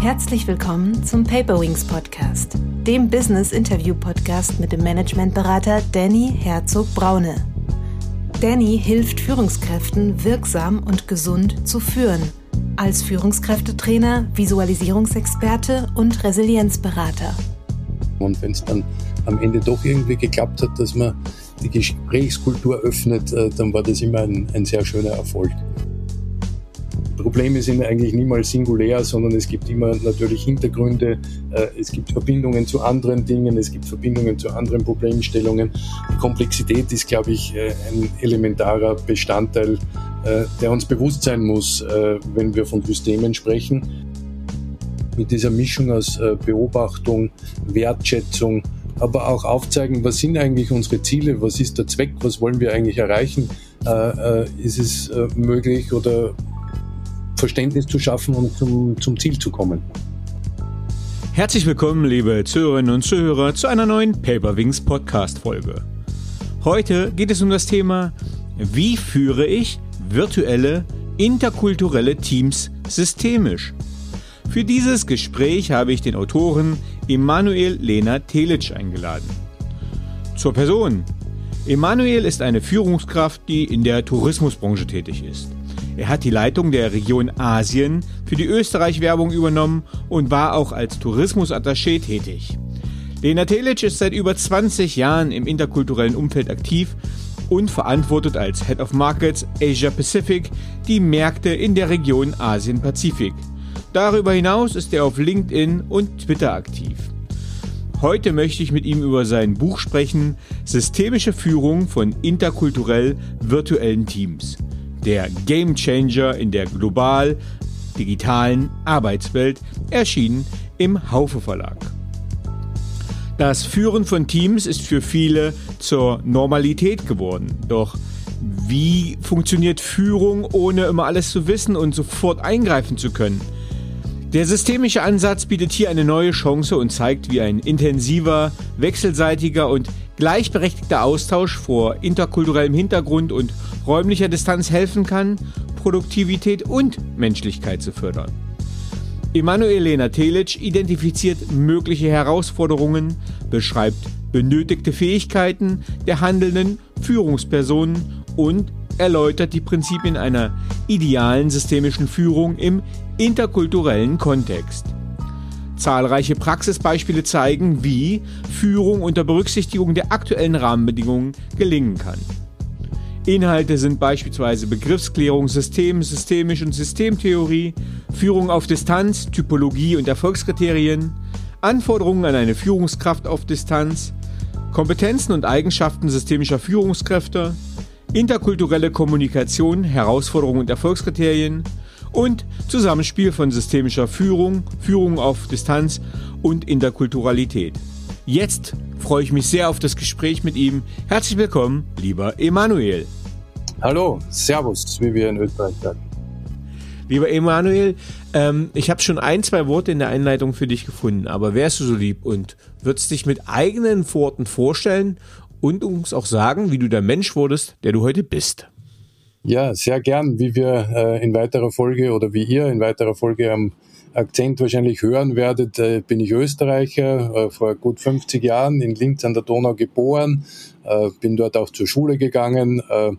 Herzlich willkommen zum Paperwings Podcast, dem Business Interview Podcast mit dem Managementberater Danny Herzog Braune. Danny hilft Führungskräften wirksam und gesund zu führen, als Führungskräftetrainer, Visualisierungsexperte und Resilienzberater. Und wenn es dann am Ende doch irgendwie geklappt hat, dass man die Gesprächskultur öffnet, äh, dann war das immer ein, ein sehr schöner Erfolg. Probleme sind eigentlich niemals singulär, sondern es gibt immer natürlich Hintergründe, äh, es gibt Verbindungen zu anderen Dingen, es gibt Verbindungen zu anderen Problemstellungen. Die Komplexität ist, glaube ich, äh, ein elementarer Bestandteil, der uns bewusst sein muss, wenn wir von Systemen sprechen. Mit dieser Mischung aus Beobachtung, Wertschätzung, aber auch aufzeigen, was sind eigentlich unsere Ziele, was ist der Zweck, was wollen wir eigentlich erreichen, äh, äh, ist es äh, möglich oder Verständnis zu schaffen und zum, zum Ziel zu kommen. Herzlich willkommen, liebe Zuhörerinnen und Zuhörer, zu einer neuen Paperwings Podcast-Folge. Heute geht es um das Thema, wie führe ich virtuelle, interkulturelle Teams systemisch? Für dieses Gespräch habe ich den Autoren Emanuel Lena Telic eingeladen. Zur Person. Emanuel ist eine Führungskraft, die in der Tourismusbranche tätig ist. Er hat die Leitung der Region Asien für die Österreich-Werbung übernommen und war auch als Tourismusattaché tätig. Lena Telic ist seit über 20 Jahren im interkulturellen Umfeld aktiv und verantwortet als Head of Markets Asia Pacific die Märkte in der Region Asien-Pazifik. Darüber hinaus ist er auf LinkedIn und Twitter aktiv. Heute möchte ich mit ihm über sein Buch sprechen, Systemische Führung von interkulturell virtuellen Teams. Der Game Changer in der global digitalen Arbeitswelt, erschienen im Haufe Verlag. Das Führen von Teams ist für viele zur Normalität geworden. Doch wie funktioniert Führung, ohne immer alles zu wissen und sofort eingreifen zu können? Der systemische Ansatz bietet hier eine neue Chance und zeigt, wie ein intensiver, wechselseitiger und gleichberechtigter Austausch vor interkulturellem Hintergrund und räumlicher Distanz helfen kann, Produktivität und Menschlichkeit zu fördern. Emanuel Lena Telic identifiziert mögliche Herausforderungen, beschreibt benötigte Fähigkeiten der handelnden Führungspersonen und erläutert die Prinzipien einer idealen systemischen Führung im interkulturellen Kontext. Zahlreiche Praxisbeispiele zeigen, wie Führung unter Berücksichtigung der aktuellen Rahmenbedingungen gelingen kann. Inhalte sind beispielsweise Begriffsklärung, System, Systemisch und Systemtheorie, Führung auf Distanz, Typologie und Erfolgskriterien, Anforderungen an eine Führungskraft auf Distanz, Kompetenzen und Eigenschaften systemischer Führungskräfte, interkulturelle Kommunikation, Herausforderungen und Erfolgskriterien und Zusammenspiel von systemischer Führung, Führung auf Distanz und Interkulturalität. Jetzt freue ich mich sehr auf das Gespräch mit ihm. Herzlich willkommen, lieber Emanuel. Hallo, Servus, wie wir in Österreich sagen. Lieber Emanuel, ähm, ich habe schon ein, zwei Worte in der Einleitung für dich gefunden, aber wärst du so lieb und würdest dich mit eigenen Worten vorstellen und uns auch sagen, wie du der Mensch wurdest, der du heute bist. Ja, sehr gern, wie wir äh, in weiterer Folge oder wie ihr in weiterer Folge am Akzent wahrscheinlich hören werdet, äh, bin ich Österreicher, äh, vor gut 50 Jahren in Linz an der Donau geboren, äh, bin dort auch zur Schule gegangen. Äh,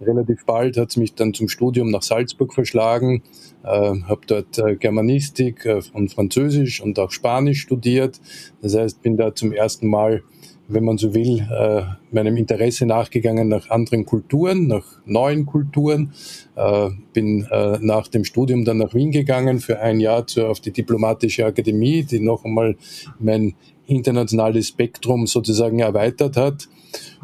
relativ bald hat es mich dann zum Studium nach Salzburg verschlagen, äh, habe dort Germanistik und Französisch und auch Spanisch studiert. Das heißt, bin da zum ersten Mal wenn man so will, äh, meinem Interesse nachgegangen nach anderen Kulturen, nach neuen Kulturen. Äh, bin äh, nach dem Studium dann nach Wien gegangen für ein Jahr zu, auf die Diplomatische Akademie, die noch einmal mein internationales Spektrum sozusagen erweitert hat.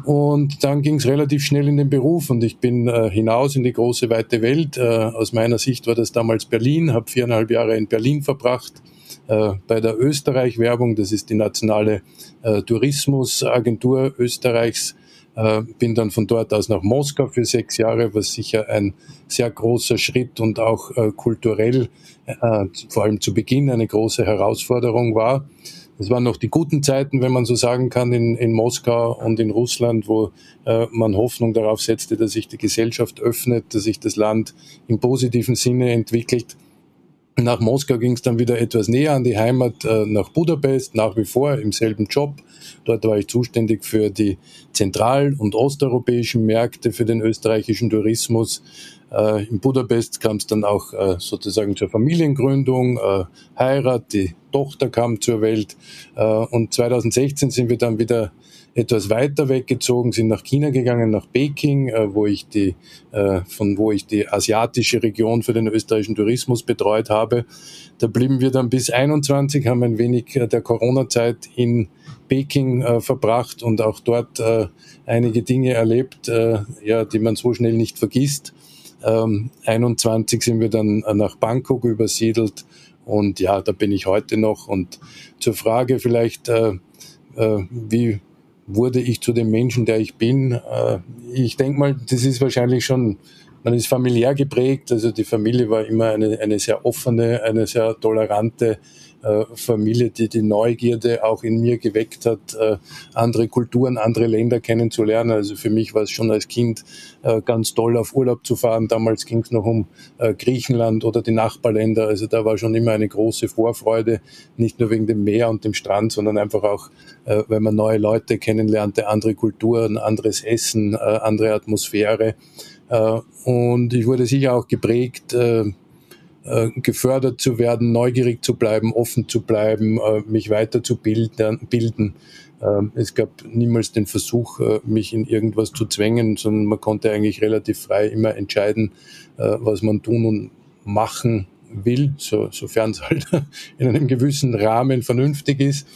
Und dann ging es relativ schnell in den Beruf und ich bin äh, hinaus in die große weite Welt. Äh, aus meiner Sicht war das damals Berlin, habe viereinhalb Jahre in Berlin verbracht bei der Österreich-Werbung, das ist die nationale äh, Tourismusagentur Österreichs, äh, bin dann von dort aus nach Moskau für sechs Jahre, was sicher ein sehr großer Schritt und auch äh, kulturell, äh, vor allem zu Beginn, eine große Herausforderung war. Es waren noch die guten Zeiten, wenn man so sagen kann, in, in Moskau und in Russland, wo äh, man Hoffnung darauf setzte, dass sich die Gesellschaft öffnet, dass sich das Land im positiven Sinne entwickelt. Nach Moskau ging es dann wieder etwas näher an die Heimat, äh, nach Budapest, nach wie vor im selben Job. Dort war ich zuständig für die zentral- und osteuropäischen Märkte, für den österreichischen Tourismus. Äh, in Budapest kam es dann auch äh, sozusagen zur Familiengründung, Heirat, die Tochter kam zur Welt. Und 2016 sind wir dann wieder etwas weiter weggezogen, sind nach China gegangen, nach Peking, äh, wo ich die, äh, von wo ich die asiatische Region für den österreichischen Tourismus betreut habe. Da blieben wir dann bis 21, haben ein wenig äh, der Corona-Zeit in Peking äh, verbracht und auch dort äh, einige Dinge erlebt, äh, ja, die man so schnell nicht vergisst. Ähm, 21 sind wir dann nach Bangkok übersiedelt und ja, da bin ich heute noch. Und zur Frage vielleicht, wie wurde ich zu dem Menschen, der ich bin. Äh, ich denke mal, das ist wahrscheinlich schon, man ist familiär geprägt, also die Familie war immer eine, eine sehr offene, eine sehr tolerante äh, Familie, die die Neugierde auch in mir geweckt hat, äh, andere Kulturen, andere Länder kennenzulernen. Also für mich war es schon als Kind äh, ganz toll, auf Urlaub zu fahren. Damals ging es noch um Griechenland oder die Nachbarländer. Also da war schon immer eine große Vorfreude, nicht nur wegen dem Meer und dem Strand, sondern einfach auch, weil man neue Leute kennenlernte, andere Kulturen, anderes Essen, andere Atmosphäre. Und ich wurde sicher auch geprägt äh, gefördert zu werden, neugierig zu bleiben, offen zu bleiben, äh, mich weiterzubilden. Bilden. Ähm, es gab niemals den Versuch, äh, mich in irgendwas zu zwängen, sondern man konnte eigentlich relativ frei immer entscheiden, was man tun und machen will, so, sofern es halt in einem gewissen Rahmen vernünftig ist.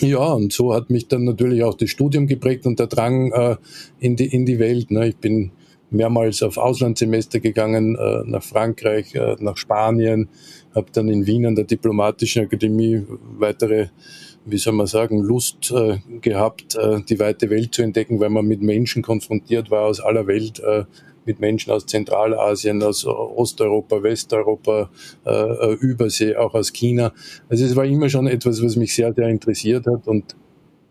Ja, und so hat mich dann natürlich auch das Studium geprägt und der Drang äh, in, die, in die Welt. Ne? Ich bin mehrmals auf Auslandssemester gegangen, äh, nach Frankreich, äh, nach Spanien, habe dann in Wien an der Diplomatischen Akademie weitere, wie soll man sagen, Lust äh, gehabt, die weite Welt zu entdecken, weil man mit Menschen konfrontiert war aus aller Welt, mit Menschen aus Zentralasien, aus Osteuropa, Westeuropa, Übersee, auch aus China. Also es war immer schon etwas, was mich sehr, sehr interessiert hat und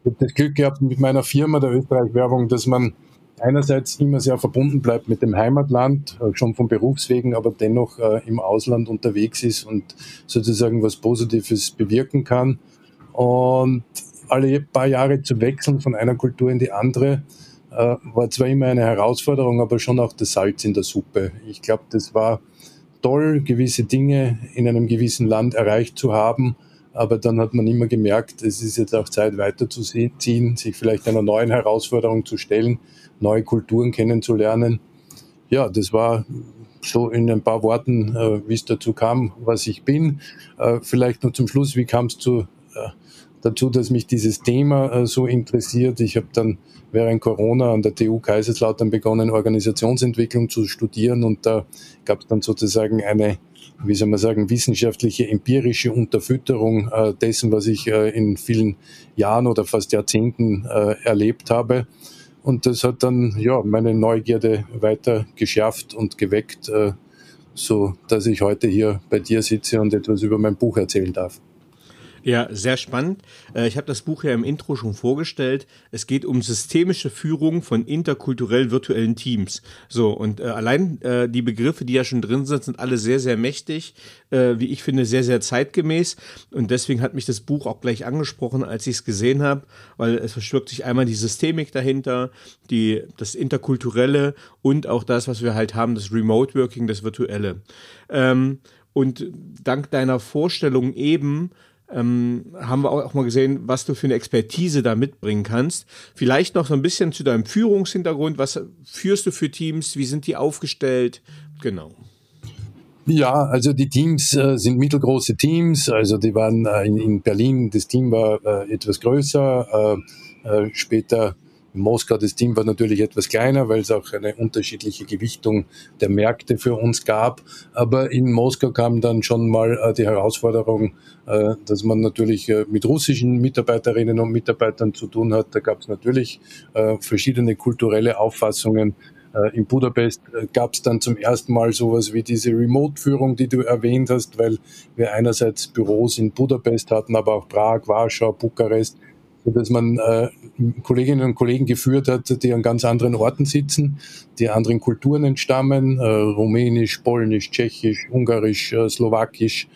ich habe das Glück gehabt mit meiner Firma, der Österreich-Werbung, dass man einerseits immer sehr verbunden bleibt mit dem Heimatland, äh, schon von Berufswegen, aber dennoch äh, im Ausland unterwegs ist und sozusagen was Positives bewirken kann. Und alle paar Jahre zu wechseln von einer Kultur in die andere, äh, war zwar immer eine Herausforderung, aber schon auch das Salz in der Suppe. Ich glaube, das war toll, gewisse Dinge in einem gewissen Land erreicht zu haben aber dann hat man immer gemerkt, es ist jetzt auch Zeit weiterzuziehen, sich vielleicht einer neuen Herausforderung zu stellen, neue Kulturen kennenzulernen. Ja, das war so in ein paar Worten, äh, wie es dazu kam, was ich bin. Äh, vielleicht noch zum Schluss, wie kam es zu, äh, dazu, dass mich dieses Thema so interessiert. Ich habe dann während Corona an der TU Kaiserslautern begonnen, Organisationsentwicklung zu studieren und da gab es dann sozusagen eine wie soll man sagen, wissenschaftliche, empirische Unterfütterung äh, dessen, was ich äh, in vielen Jahren oder fast Jahrzehnten äh, erlebt habe. Und das hat dann ja meine Neugierde weiter geschärft und geweckt, äh, so dass ich heute hier bei dir sitze und etwas über mein Buch erzählen darf. Ja, sehr spannend. Äh, ich habe das Buch ja im Intro schon vorgestellt. Es geht um systemische Führung von interkulturell virtuellen Teams. So, und äh, allein äh, die Begriffe, die ja schon drin sind, sind alle sehr, sehr mächtig, wie ich finde, sehr, sehr zeitgemäß. Und deswegen hat mich das Buch auch gleich angesprochen, als ich es gesehen habe, weil es verschwirkt sich einmal die Systemik dahinter, die, das Interkulturelle und auch das, was wir halt haben, das Remote Working, das Virtuelle. Ähm, und dank deiner Vorstellung eben, ähm, haben wir auch mal gesehen, was du für eine Expertise da mitbringen kannst. Vielleicht noch so ein bisschen zu deinem Führungshintergrund. Was führst du für Teams? Wie sind die aufgestellt? Genau. Ja, also die Teams äh, sind mittelgroße Teams. Also die waren äh, in, in, Berlin, das Team war äh, etwas größer. Äh, äh, später in Moskau, das Team war natürlich etwas kleiner, weil es auch eine unterschiedliche Gewichtung der Märkte für uns gab. Aber in Moskau kam dann schon mal äh, die Herausforderung, äh, dass man natürlich äh, mit russischen Mitarbeiterinnen und Mitarbeitern zu tun hat. Da gab es natürlich verschiedene kulturelle Auffassungen. In Budapest gab es dann zum ersten Mal sowas wie diese Remote-Führung, die du erwähnt hast, weil wir einerseits Büros in Budapest hatten, aber auch Prag, Warschau, Bukarest dass man äh, Kolleginnen und Kollegen geführt hat, die an ganz anderen Orten sitzen, die anderen Kulturen entstammen, äh, rumänisch, polnisch, tschechisch, ungarisch, äh, slowakisch.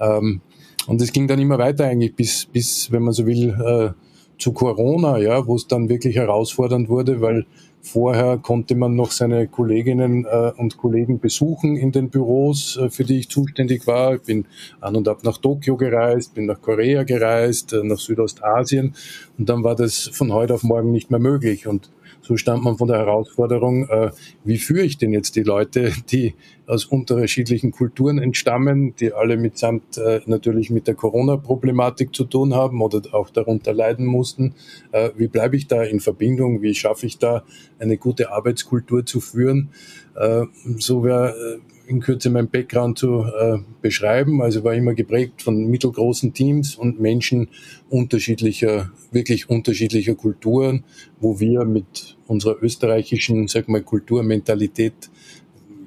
Ähm, und es ging dann immer weiter eigentlich bis, bis wenn man so will, äh, zu Corona, ja, wo es dann wirklich herausfordernd wurde, weil Vorher konnte man noch seine Kolleginnen äh, und Kollegen besuchen in den Büros, äh, für die ich zuständig war. Ich bin an und ab nach Tokio gereist, bin nach Korea gereist, äh, nach Südostasien und dann war das von heute auf morgen nicht mehr möglich. Und so stand man von der Herausforderung, äh, wie führe ich denn jetzt die Leute, die aus unterschiedlichen Kulturen entstammen, die alle mitsamt äh, natürlich mit der Corona-Problematik zu tun haben oder auch darunter leiden mussten. Äh, wie bleibe ich da in Verbindung? Wie schaffe ich da eine gute Arbeitskultur zu führen? Äh, so wäre äh, in Kürze mein Background zu äh, beschreiben. Also war immer geprägt von mittelgroßen Teams und Menschen unterschiedlicher, wirklich unterschiedlicher Kulturen, wo wir mit unserer österreichischen, sag mal, Kulturmentalität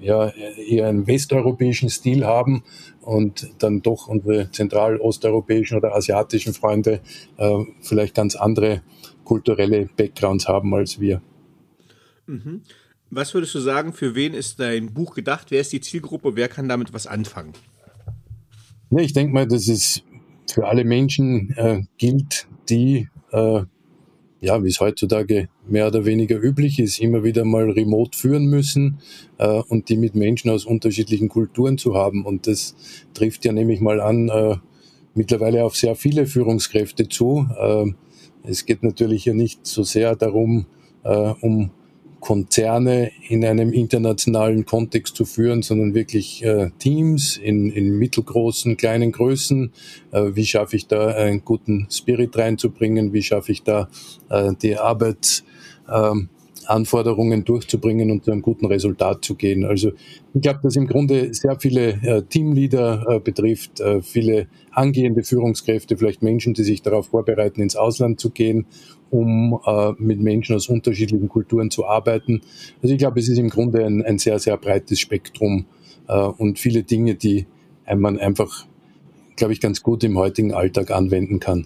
ja eher einen westeuropäischen Stil haben und dann doch unsere zentralosteuropäischen oder asiatischen Freunde äh, vielleicht ganz andere kulturelle Backgrounds haben als wir. Mhm. Was würdest du sagen, für wen ist dein Buch gedacht? Wer ist die Zielgruppe? Wer kann damit was anfangen? Ja, ich denke mal, dass es für alle Menschen äh, gilt, die, äh, ja, wie es heutzutage mehr oder weniger üblich ist, immer wieder mal remote führen müssen äh, und die mit Menschen aus unterschiedlichen Kulturen zu haben. Und das trifft ja nämlich mal an äh, mittlerweile auf sehr viele Führungskräfte zu. Äh, es geht natürlich ja nicht so sehr darum, äh, um Konzerne in einem internationalen Kontext zu führen, sondern wirklich äh, Teams in, in mittelgroßen, kleinen Größen. Äh, wie schaffe ich da einen guten Spirit reinzubringen? Wie schaffe ich da äh, die Arbeit ähm, durchzubringen und zu einem guten Resultat zu gehen. Also ich glaube, dass im Grunde sehr viele äh, Teamleader äh, betrifft, äh, viele angehende Führungskräfte, vielleicht Menschen, die sich darauf vorbereiten, ins Ausland zu gehen, um äh, mit Menschen aus unterschiedlichen Kulturen zu arbeiten. Also ich glaube, es ist im Grunde ein, ein sehr, sehr breites Spektrum äh, und viele Dinge, die man einfach, glaube ich, ganz gut im heutigen Alltag anwenden kann.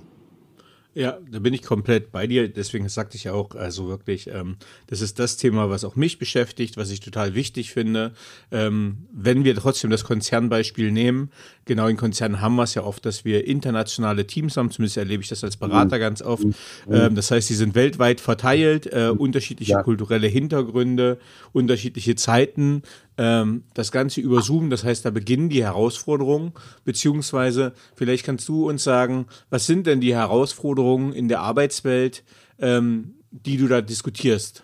Ja, da bin ich komplett bei dir. Deswegen sagte ich ja auch, also wirklich, ähm, das ist das Thema, was auch mich beschäftigt, was ich total wichtig finde. Ähm, wenn wir trotzdem das Konzernbeispiel nehmen, genau in Konzernen haben wir es ja oft, dass wir internationale Teams haben. Zumindest erlebe ich das als Berater ganz oft. Ähm, das heißt, die sind weltweit verteilt, äh, unterschiedliche ja. kulturelle Hintergründe, unterschiedliche Zeiten ähm, das Ganze über Zoom. Das heißt, da beginnen die Herausforderungen, beziehungsweise vielleicht kannst du uns sagen, was sind denn die Herausforderungen in der Arbeitswelt, ähm, die du da diskutierst?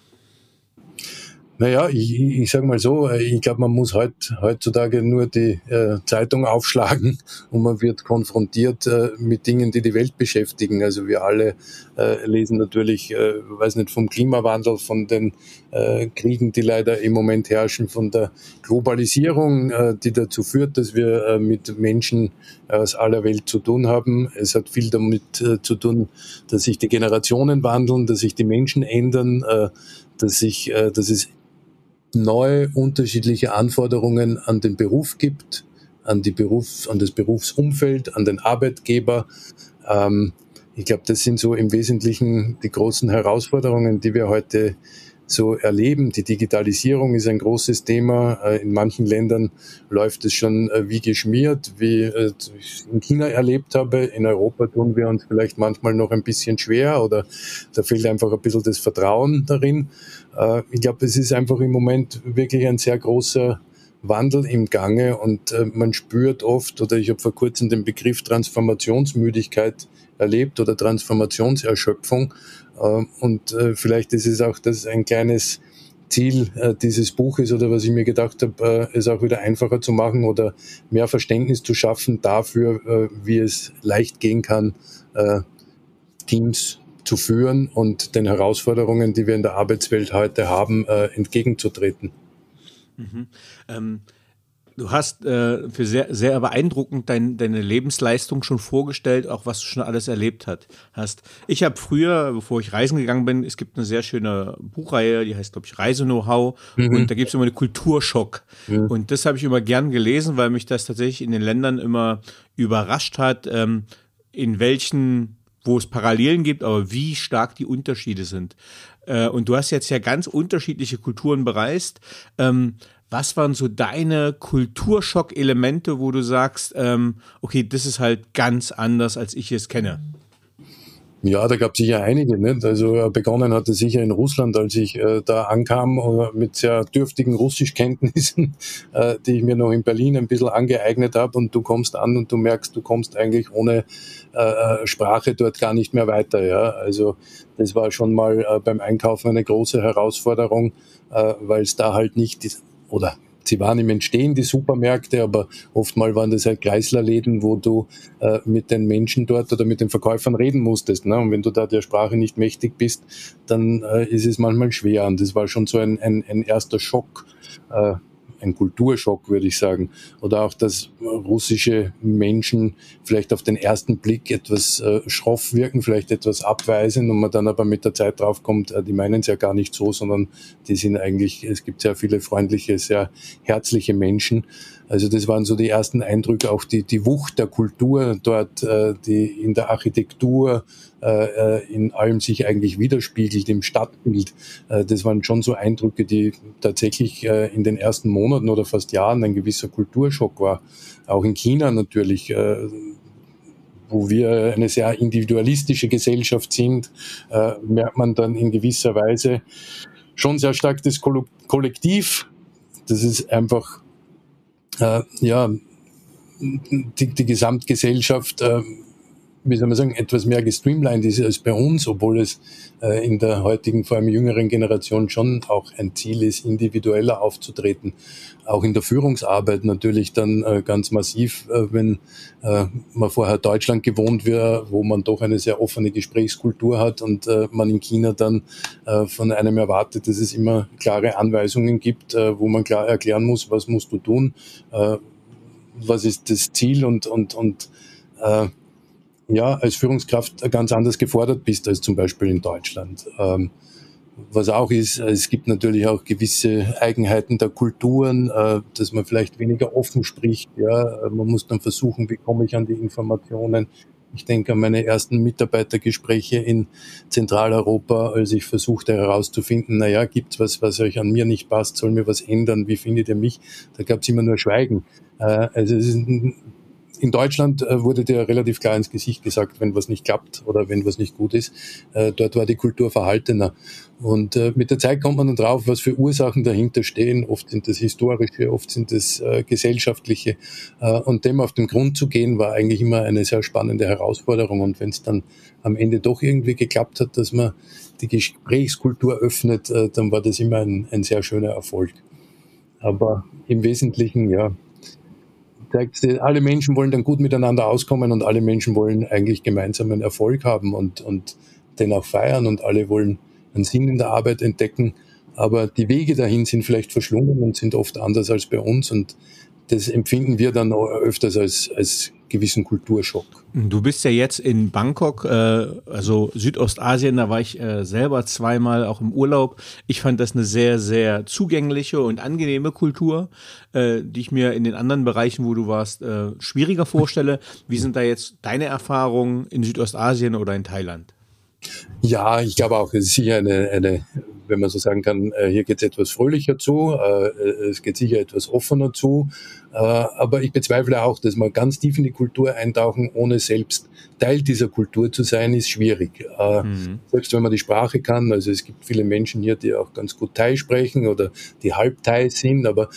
Naja, ich, ich sage mal so, äh, ich glaube, man muss heut, heutzutage nur die äh, Zeitung aufschlagen und man wird konfrontiert äh, mit Dingen, die die Welt beschäftigen. Also wir alle äh, lesen natürlich, äh, weiß nicht, vom Klimawandel, von den äh, Kriegen, die leider im Moment herrschen, von der Globalisierung, die dazu führt, dass wir mit Menschen aus aller Welt zu tun haben. Es hat viel damit zu tun, dass sich die Generationen wandeln, dass sich die Menschen ändern, dass, sich, äh, dass es neue unterschiedliche Anforderungen an den Beruf gibt, an, die Beruf, an das Berufsumfeld, an den Arbeitgeber. Ähm, ich glaube, das sind so im Wesentlichen die großen Herausforderungen, die wir heute so erleben. Die Digitalisierung ist ein großes Thema. Äh, in manchen Ländern läuft es schon äh, wie geschmiert, wie äh, ich in China erlebt habe. In Europa tun wir uns vielleicht manchmal noch ein bisschen schwer oder da fehlt einfach ein bisschen das Vertrauen darin. Ich glaube, es ist einfach im Moment wirklich ein sehr großer Wandel im Gange und man spürt oft, oder ich habe vor kurzem den Begriff Transformationsmüdigkeit erlebt oder Transformationserschöpfung. Ähm, und äh, vielleicht ist es auch das ein kleines Ziel äh, dieses Buches oder was ich mir gedacht habe, äh, es auch wieder einfacher zu machen oder mehr Verständnis zu schaffen dafür, wie es leicht gehen kann, Teams zu führen und den Herausforderungen, die wir in der Arbeitswelt heute haben, entgegenzutreten. Mhm. Ähm Du hast äh, für sehr, sehr beeindruckend dein, deine Lebensleistung schon vorgestellt, auch was du schon alles erlebt hat, hast. Ich habe früher, bevor ich reisen gegangen bin, es gibt eine sehr schöne Buchreihe, die heißt, glaube ich, Reise-Know-how. Mhm. Und da gibt es immer eine Kulturschock. Mhm. Und das habe ich immer gern gelesen, weil mich das tatsächlich in den Ländern immer überrascht hat, ähm, in welchen wo es Parallelen gibt, aber wie stark die Unterschiede sind. Äh, und du hast jetzt ja ganz unterschiedliche Kulturen bereist. Ähm, was waren so deine Kulturschock-Elemente, wo du sagst, ähm, okay, das ist halt ganz anders, als ich es kenne? Ja, da gab es sicher einige. Nicht? Also äh, begonnen hatte sicher in Russland, als ich äh, da ankam, äh, mit sehr dürftigen Russischkenntnissen, äh, die ich mir noch in Berlin ein bisschen angeeignet habe. Und du kommst an und du merkst, du kommst eigentlich ohne äh, äh Sprache dort gar nicht mehr weiter. Ja? Also das war schon mal beim Einkaufen eine große Herausforderung, weil es da halt nicht, oder sie waren im Entstehen, die Supermärkte, aber oftmal waren das halt Kreislerläden, wo du äh, mit den Menschen dort oder mit den Verkäufern reden musstest. Ne? Und wenn du da der Sprache nicht mächtig bist, dann äh, ist es manchmal schwer. Und das war schon so ein, ein, ein erster Schock, äh, ein Kulturschock, würde ich sagen. Oder auch, dass russische Menschen vielleicht auf den ersten Blick etwas äh, schroff wirken, vielleicht etwas abweisen und man dann aber mit der Zeit draufkommt, äh, die meinen es ja gar nicht so, sondern die sind eigentlich, es gibt sehr viele freundliche, sehr herzliche Menschen. Also das waren so die ersten Eindrücke, auch die, die Wucht der Kultur dort, äh, die in der Architektur, äh, äh, in allem sich eigentlich widerspiegelt, im Stadtbild. Äh, das waren schon so Eindrücke, die tatsächlich äh, in den ersten Monaten oder fast Jahren ein gewisser Kulturschock war. Auch in China natürlich. Äh, wo wir eine sehr individualistische Gesellschaft sind, äh, merkt man dann in gewisser Weise schon sehr stark das Kollektiv. Das ist einfach ja, die, die Gesamtgesellschaft, äh, wie soll man sagen, etwas mehr gestreamlined ist als bei uns, obwohl es äh, in der heutigen, vor allem jüngeren Generation schon auch ein Ziel ist, individueller aufzutreten. Auch in der Führungsarbeit natürlich dann äh, ganz massiv, äh, wenn äh, man vorher Deutschland gewohnt wäre, wo man doch eine sehr offene Gesprächskultur hat und äh, man in China dann äh, von einem erwartet, dass es immer klare Anweisungen gibt, wo man klar erklären muss, was musst du tun, was ist das Ziel und, und, und ja, als Führungskraft ganz anders gefordert bist als zum Beispiel in Deutschland. Ähm, was auch ist, es gibt natürlich auch gewisse Eigenheiten der Kulturen, äh, dass man vielleicht weniger offen spricht. Ja, man muss dann versuchen, wie komme ich an die Informationen. Ich denke an meine ersten Mitarbeitergespräche in Zentraleuropa, als ich versuchte herauszufinden, naja, gibt's was, was euch an mir nicht passt, soll mir was ändern, wie findet ihr mich? Da gab's immer nur Schweigen. Äh, also es ist in Deutschland äh, wurde dir relativ klar ins Gesicht gesagt, wenn was nicht klappt oder wenn was nicht gut ist. Äh, dort war die Kultur verhaltener. Und äh, mit der Zeit kommt man dann drauf, was für Ursachen dahinter stehen. Oft sind das historische, oft sind das gesellschaftliche. und dem auf den Grund zu gehen, war eigentlich immer eine sehr spannende Herausforderung. Und wenn es dann am Ende doch irgendwie geklappt hat, dass man die Gesprächskultur öffnet, dann war das immer ein, ein sehr schöner Erfolg. Aber im Wesentlichen, ja, alle Menschen wollen dann gut miteinander auskommen und alle Menschen wollen eigentlich gemeinsam einen Erfolg haben und, und den auch feiern und alle wollen einen Sinn in der Arbeit entdecken. Aber die Wege dahin sind vielleicht verschlungen und sind oft anders als bei uns und das empfinden wir dann öfters als, als gewissen Kulturschock. Du bist ja jetzt in Bangkok, äh, also Südostasien, da war ich äh, selber zweimal auch im Urlaub. Ich fand das eine sehr, sehr zugängliche und angenehme Kultur, äh, die ich mir in den anderen Bereichen, wo du warst, äh, schwieriger vorstelle. Wie sind da jetzt deine Erfahrungen in Südostasien oder in Thailand? Ja, ich glaube auch, es ist sicher eine, eine wenn man so sagen kann, hier geht es etwas fröhlicher zu, es geht sicher etwas offener zu. Aber ich bezweifle auch, dass man ganz tief in die Kultur eintauchen, ohne selbst Teil dieser Kultur zu sein, ist schwierig. Mhm. Selbst wenn man die Sprache kann, also es gibt viele Menschen hier, die auch ganz gut Thai sprechen oder die halb Thai sind, aber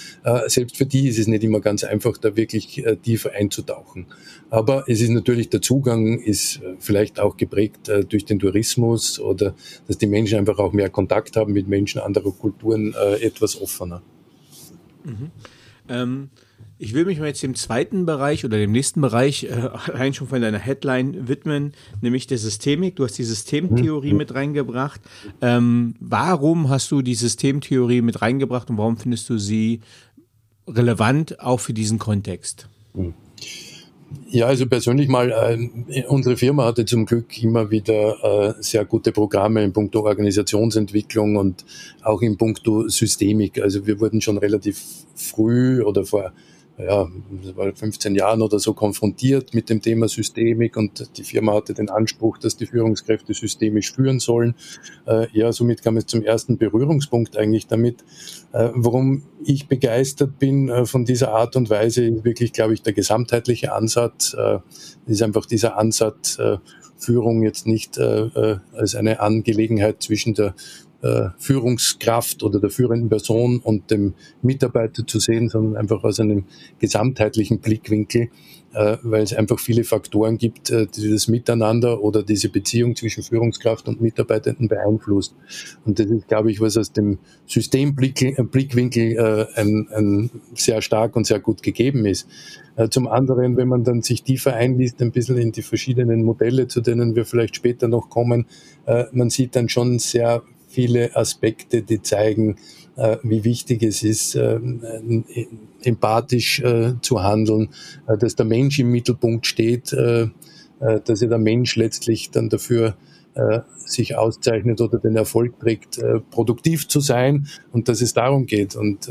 selbst für die ist es nicht immer ganz einfach, da wirklich tiefer einzutauchen. Aber es ist natürlich, der Zugang ist vielleicht auch geprägt durch den Tourismus oder dass die Menschen einfach auch mehr Kontakt haben mit Menschen anderer Kulturen äh, etwas offener. Mhm. Ähm, ich will mich mal jetzt dem zweiten Bereich oder dem nächsten Bereich äh, allein schon von deiner Headline widmen, nämlich der Systemik. Du hast die Systemtheorie mhm. mit reingebracht. Ähm, warum hast du die Systemtheorie mit reingebracht und warum findest du sie relevant auch für diesen Kontext? Mhm. Ja, also persönlich mal, äh, unsere Firma hatte zum Glück immer wieder äh, sehr gute Programme in puncto Organisationsentwicklung und auch in puncto Systemik. Also wir wurden schon relativ früh oder vor ja, 15 Jahren oder so konfrontiert mit dem Thema Systemik und die Firma hatte den Anspruch, dass die Führungskräfte systemisch führen sollen. Äh, ja, somit kam es zum ersten Berührungspunkt eigentlich damit. Äh, warum ich begeistert bin äh, von dieser Art und Weise, wirklich, glaube ich, der gesamtheitliche Ansatz, äh, ist einfach dieser Ansatz, äh, Führung jetzt nicht äh, als eine Angelegenheit zwischen der äh, Führungskraft oder der führenden Person und dem Mitarbeiter zu sehen, sondern einfach aus einem gesamtheitlichen Blickwinkel, äh, weil es einfach viele Faktoren gibt, äh, die das Miteinander oder diese Beziehung zwischen Führungskraft und Mitarbeitenden beeinflusst. Und das ist, glaube ich, was aus dem Systemblickwinkel äh, ein, ein sehr stark und sehr gut gegeben ist. Äh, zum anderen, wenn man dann sich tiefer einliest, ein bisschen in die verschiedenen Modelle, zu denen wir vielleicht später noch kommen, äh, man sieht dann schon sehr viele Aspekte, die zeigen, äh, wie wichtig es ist, äh, empathisch äh, zu handeln, dass der Mensch im Mittelpunkt steht, dass ja der Mensch letztlich dann dafür sich auszeichnet oder den Erfolg trägt, produktiv zu sein und dass es darum geht. Und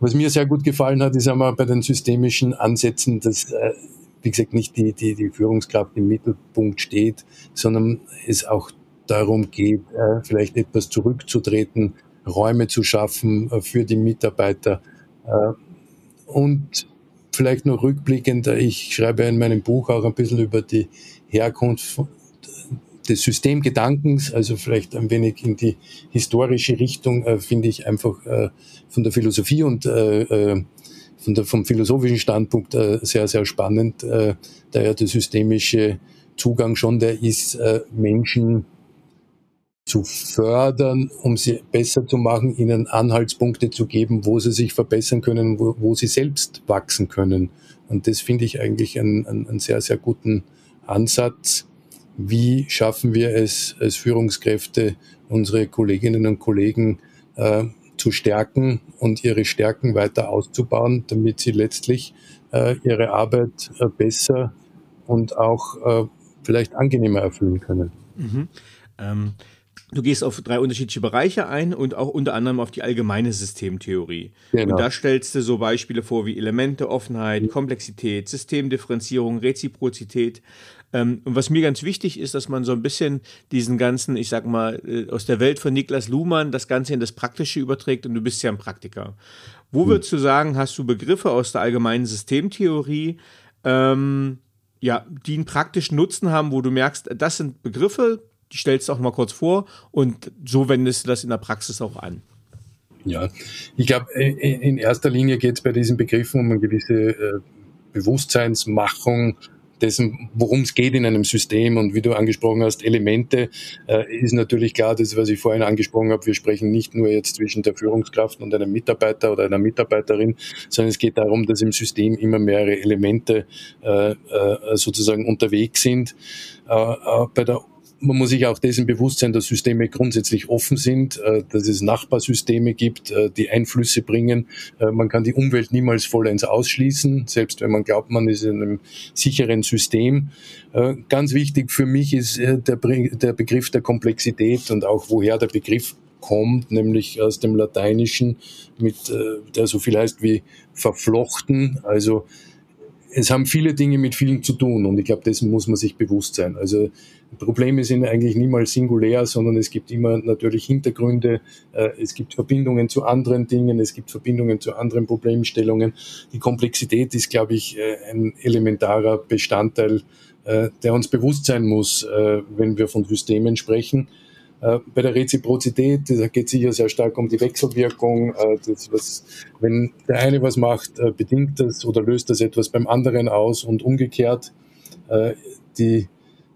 was mir sehr gut gefallen hat, ist einmal bei den systemischen Ansätzen, dass wie gesagt, nicht die, die, die Führungskraft im Mittelpunkt steht, sondern es auch darum geht, äh, vielleicht etwas zurückzutreten, Räume zu schaffen äh, für die Mitarbeiter. Äh, und vielleicht noch rückblickend, ich schreibe in meinem Buch auch ein bisschen über die Herkunft des Systemgedankens, also vielleicht ein wenig in die historische Richtung, finde ich einfach von der Philosophie und von der, vom philosophischen Standpunkt sehr, sehr spannend, da ja der systemische Zugang schon der ist, Menschen zu fördern, um sie besser zu machen, ihnen Anhaltspunkte zu geben, wo sie sich verbessern können, wo, wo sie selbst wachsen können. Und das finde ich eigentlich einen, einen sehr, sehr guten Ansatz. Wie schaffen wir es als Führungskräfte, unsere Kolleginnen und Kollegen äh, zu stärken und ihre Stärken weiter auszubauen, damit sie letztlich äh, ihre Arbeit äh, besser und auch äh, vielleicht angenehmer erfüllen können. Mhm. Ähm Du gehst auf drei unterschiedliche Bereiche ein und auch unter anderem auf die allgemeine Systemtheorie. Genau. Und da stellst du so Beispiele vor wie Elemente, Offenheit, Komplexität, Systemdifferenzierung, Reziprozität. Ähm, und was mir ganz wichtig ist, dass man so ein bisschen diesen ganzen, ich sag mal, äh, aus der Welt von Niklas Luhmann das Ganze in das Praktische überträgt und du bist ja ein Praktiker. Wo hm. würdest du sagen, hast du Begriffe aus der allgemeinen Systemtheorie, ähm, ja, die einen praktischen Nutzen haben, wo du merkst, das sind Begriffe, stellst du auch mal kurz vor und so wendest du das in der Praxis auch an. Ja, ich glaube, in erster Linie geht es bei diesen Begriffen um eine gewisse äh, Bewusstseinsmachung dessen, worum es geht in einem System. Und wie du angesprochen hast, Elemente äh, ist natürlich klar, das, was ich vorhin angesprochen habe, wir sprechen nicht nur jetzt zwischen der Führungskraft und einem Mitarbeiter oder einer Mitarbeiterin, sondern es geht darum, dass im System immer mehrere Elemente äh, äh, sozusagen unterwegs sind. Äh, äh bei der man muss sich auch dessen bewusst sein, dass Systeme grundsätzlich offen sind, äh, dass es Nachbarsysteme gibt, äh, die Einflüsse bringen. Äh, man kann die Umwelt niemals vollends ausschließen, selbst wenn man glaubt, man ist in einem sicheren System. Ganz wichtig für mich ist der, Begriff der Komplexität und auch woher der Begriff kommt, nämlich aus dem Lateinischen, mit, der so viel heißt wie verflochten, also es haben viele Dinge mit vielen zu tun und ich glaube, dessen muss man sich bewusst sein. Also Probleme sind eigentlich niemals singulär, sondern es gibt immer natürlich Hintergründe, äh, es gibt Verbindungen zu anderen Dingen, es gibt Verbindungen zu anderen Problemstellungen. Die Komplexität ist, glaube ich, äh, ein elementarer Bestandteil, äh, der uns bewusst sein muss, wenn wir von Systemen sprechen. Bei der Reziprozität, da geht es sicher sehr stark um die Wechselwirkung. Das, was, wenn der eine was macht, bedingt das oder löst das etwas beim anderen aus und umgekehrt. Die,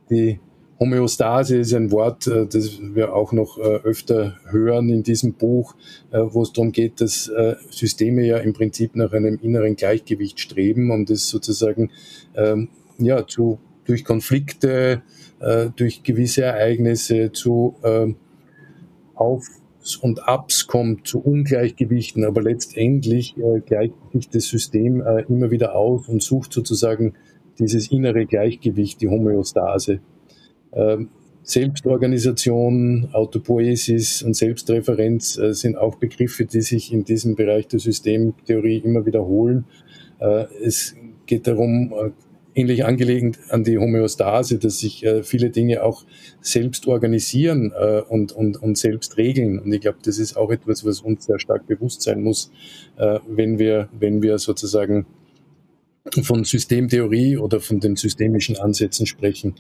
die Homöostase ist ein Wort, äh, das wir auch noch äh, öfter hören in diesem Buch, äh, wo es darum geht, dass Systeme ja im Prinzip nach einem inneren Gleichgewicht streben und es sozusagen ähm, ja, zu, durch Konflikte, durch gewisse Ereignisse zu ähm, Aufs und Abs kommt, zu Ungleichgewichten, aber letztendlich gleicht sich das System immer wieder aus und sucht sozusagen dieses innere Gleichgewicht, die Homöostase. Ähm, Selbstorganisation, Autopoesis und Selbstreferenz äh, sind auch Begriffe, die sich in diesem Bereich der Systemtheorie immer wiederholen. Äh, es geht darum, äh, ähnlich angelegt an die Homöostase, dass sich äh, viele Dinge auch selbst organisieren äh, und, und, und selbst regeln. Und ich glaube, das ist auch etwas, was uns sehr stark bewusst sein muss, äh, wenn wir, wenn wir sozusagen von Systemtheorie oder von den systemischen Ansätzen sprechen.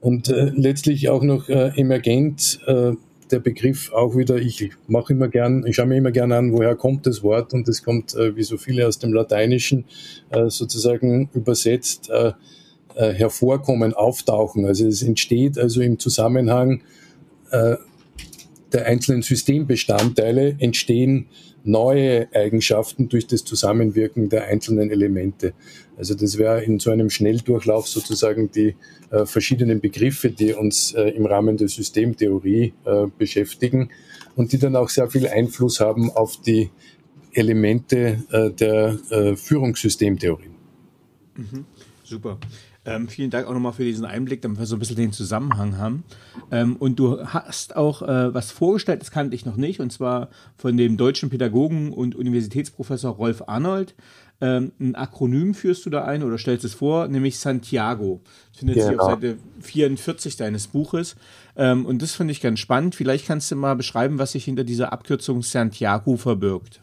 Und äh, letztlich auch noch äh, emergent äh, der Begriff auch wieder, ich mache immer gern, ich schaue mir immer gern an, woher kommt das Wort und es kommt äh, wie so viele aus dem Lateinischen äh, sozusagen übersetzt äh, hervorkommen, auftauchen. Also es entsteht also im Zusammenhang der einzelnen Systembestandteile entstehen neue Eigenschaften durch das Zusammenwirken der einzelnen Elemente. Also das wäre in so einem Schnelldurchlauf sozusagen die äh, verschiedenen Begriffe, die uns äh, im Rahmen der Systemtheorie äh, beschäftigen und die dann auch sehr viel Einfluss haben auf die Elemente äh, der äh, Führungssystemtheorie. Mhm. Super. Ähm, vielen Dank auch nochmal für diesen Einblick, damit wir so ein bisschen den Zusammenhang haben. Ähm, und du hast auch äh, was vorgestellt, das kannte ich noch nicht, und zwar von dem deutschen Pädagogen und Universitätsprofessor Rolf Arnold. Ähm, ein Akronym führst du da ein oder stellst es vor, nämlich Santiago. Das findet genau. sich auf Seite 44 deines Buches. Ähm, und das finde ich ganz spannend. Vielleicht kannst du mal beschreiben, was sich hinter dieser Abkürzung Santiago verbirgt.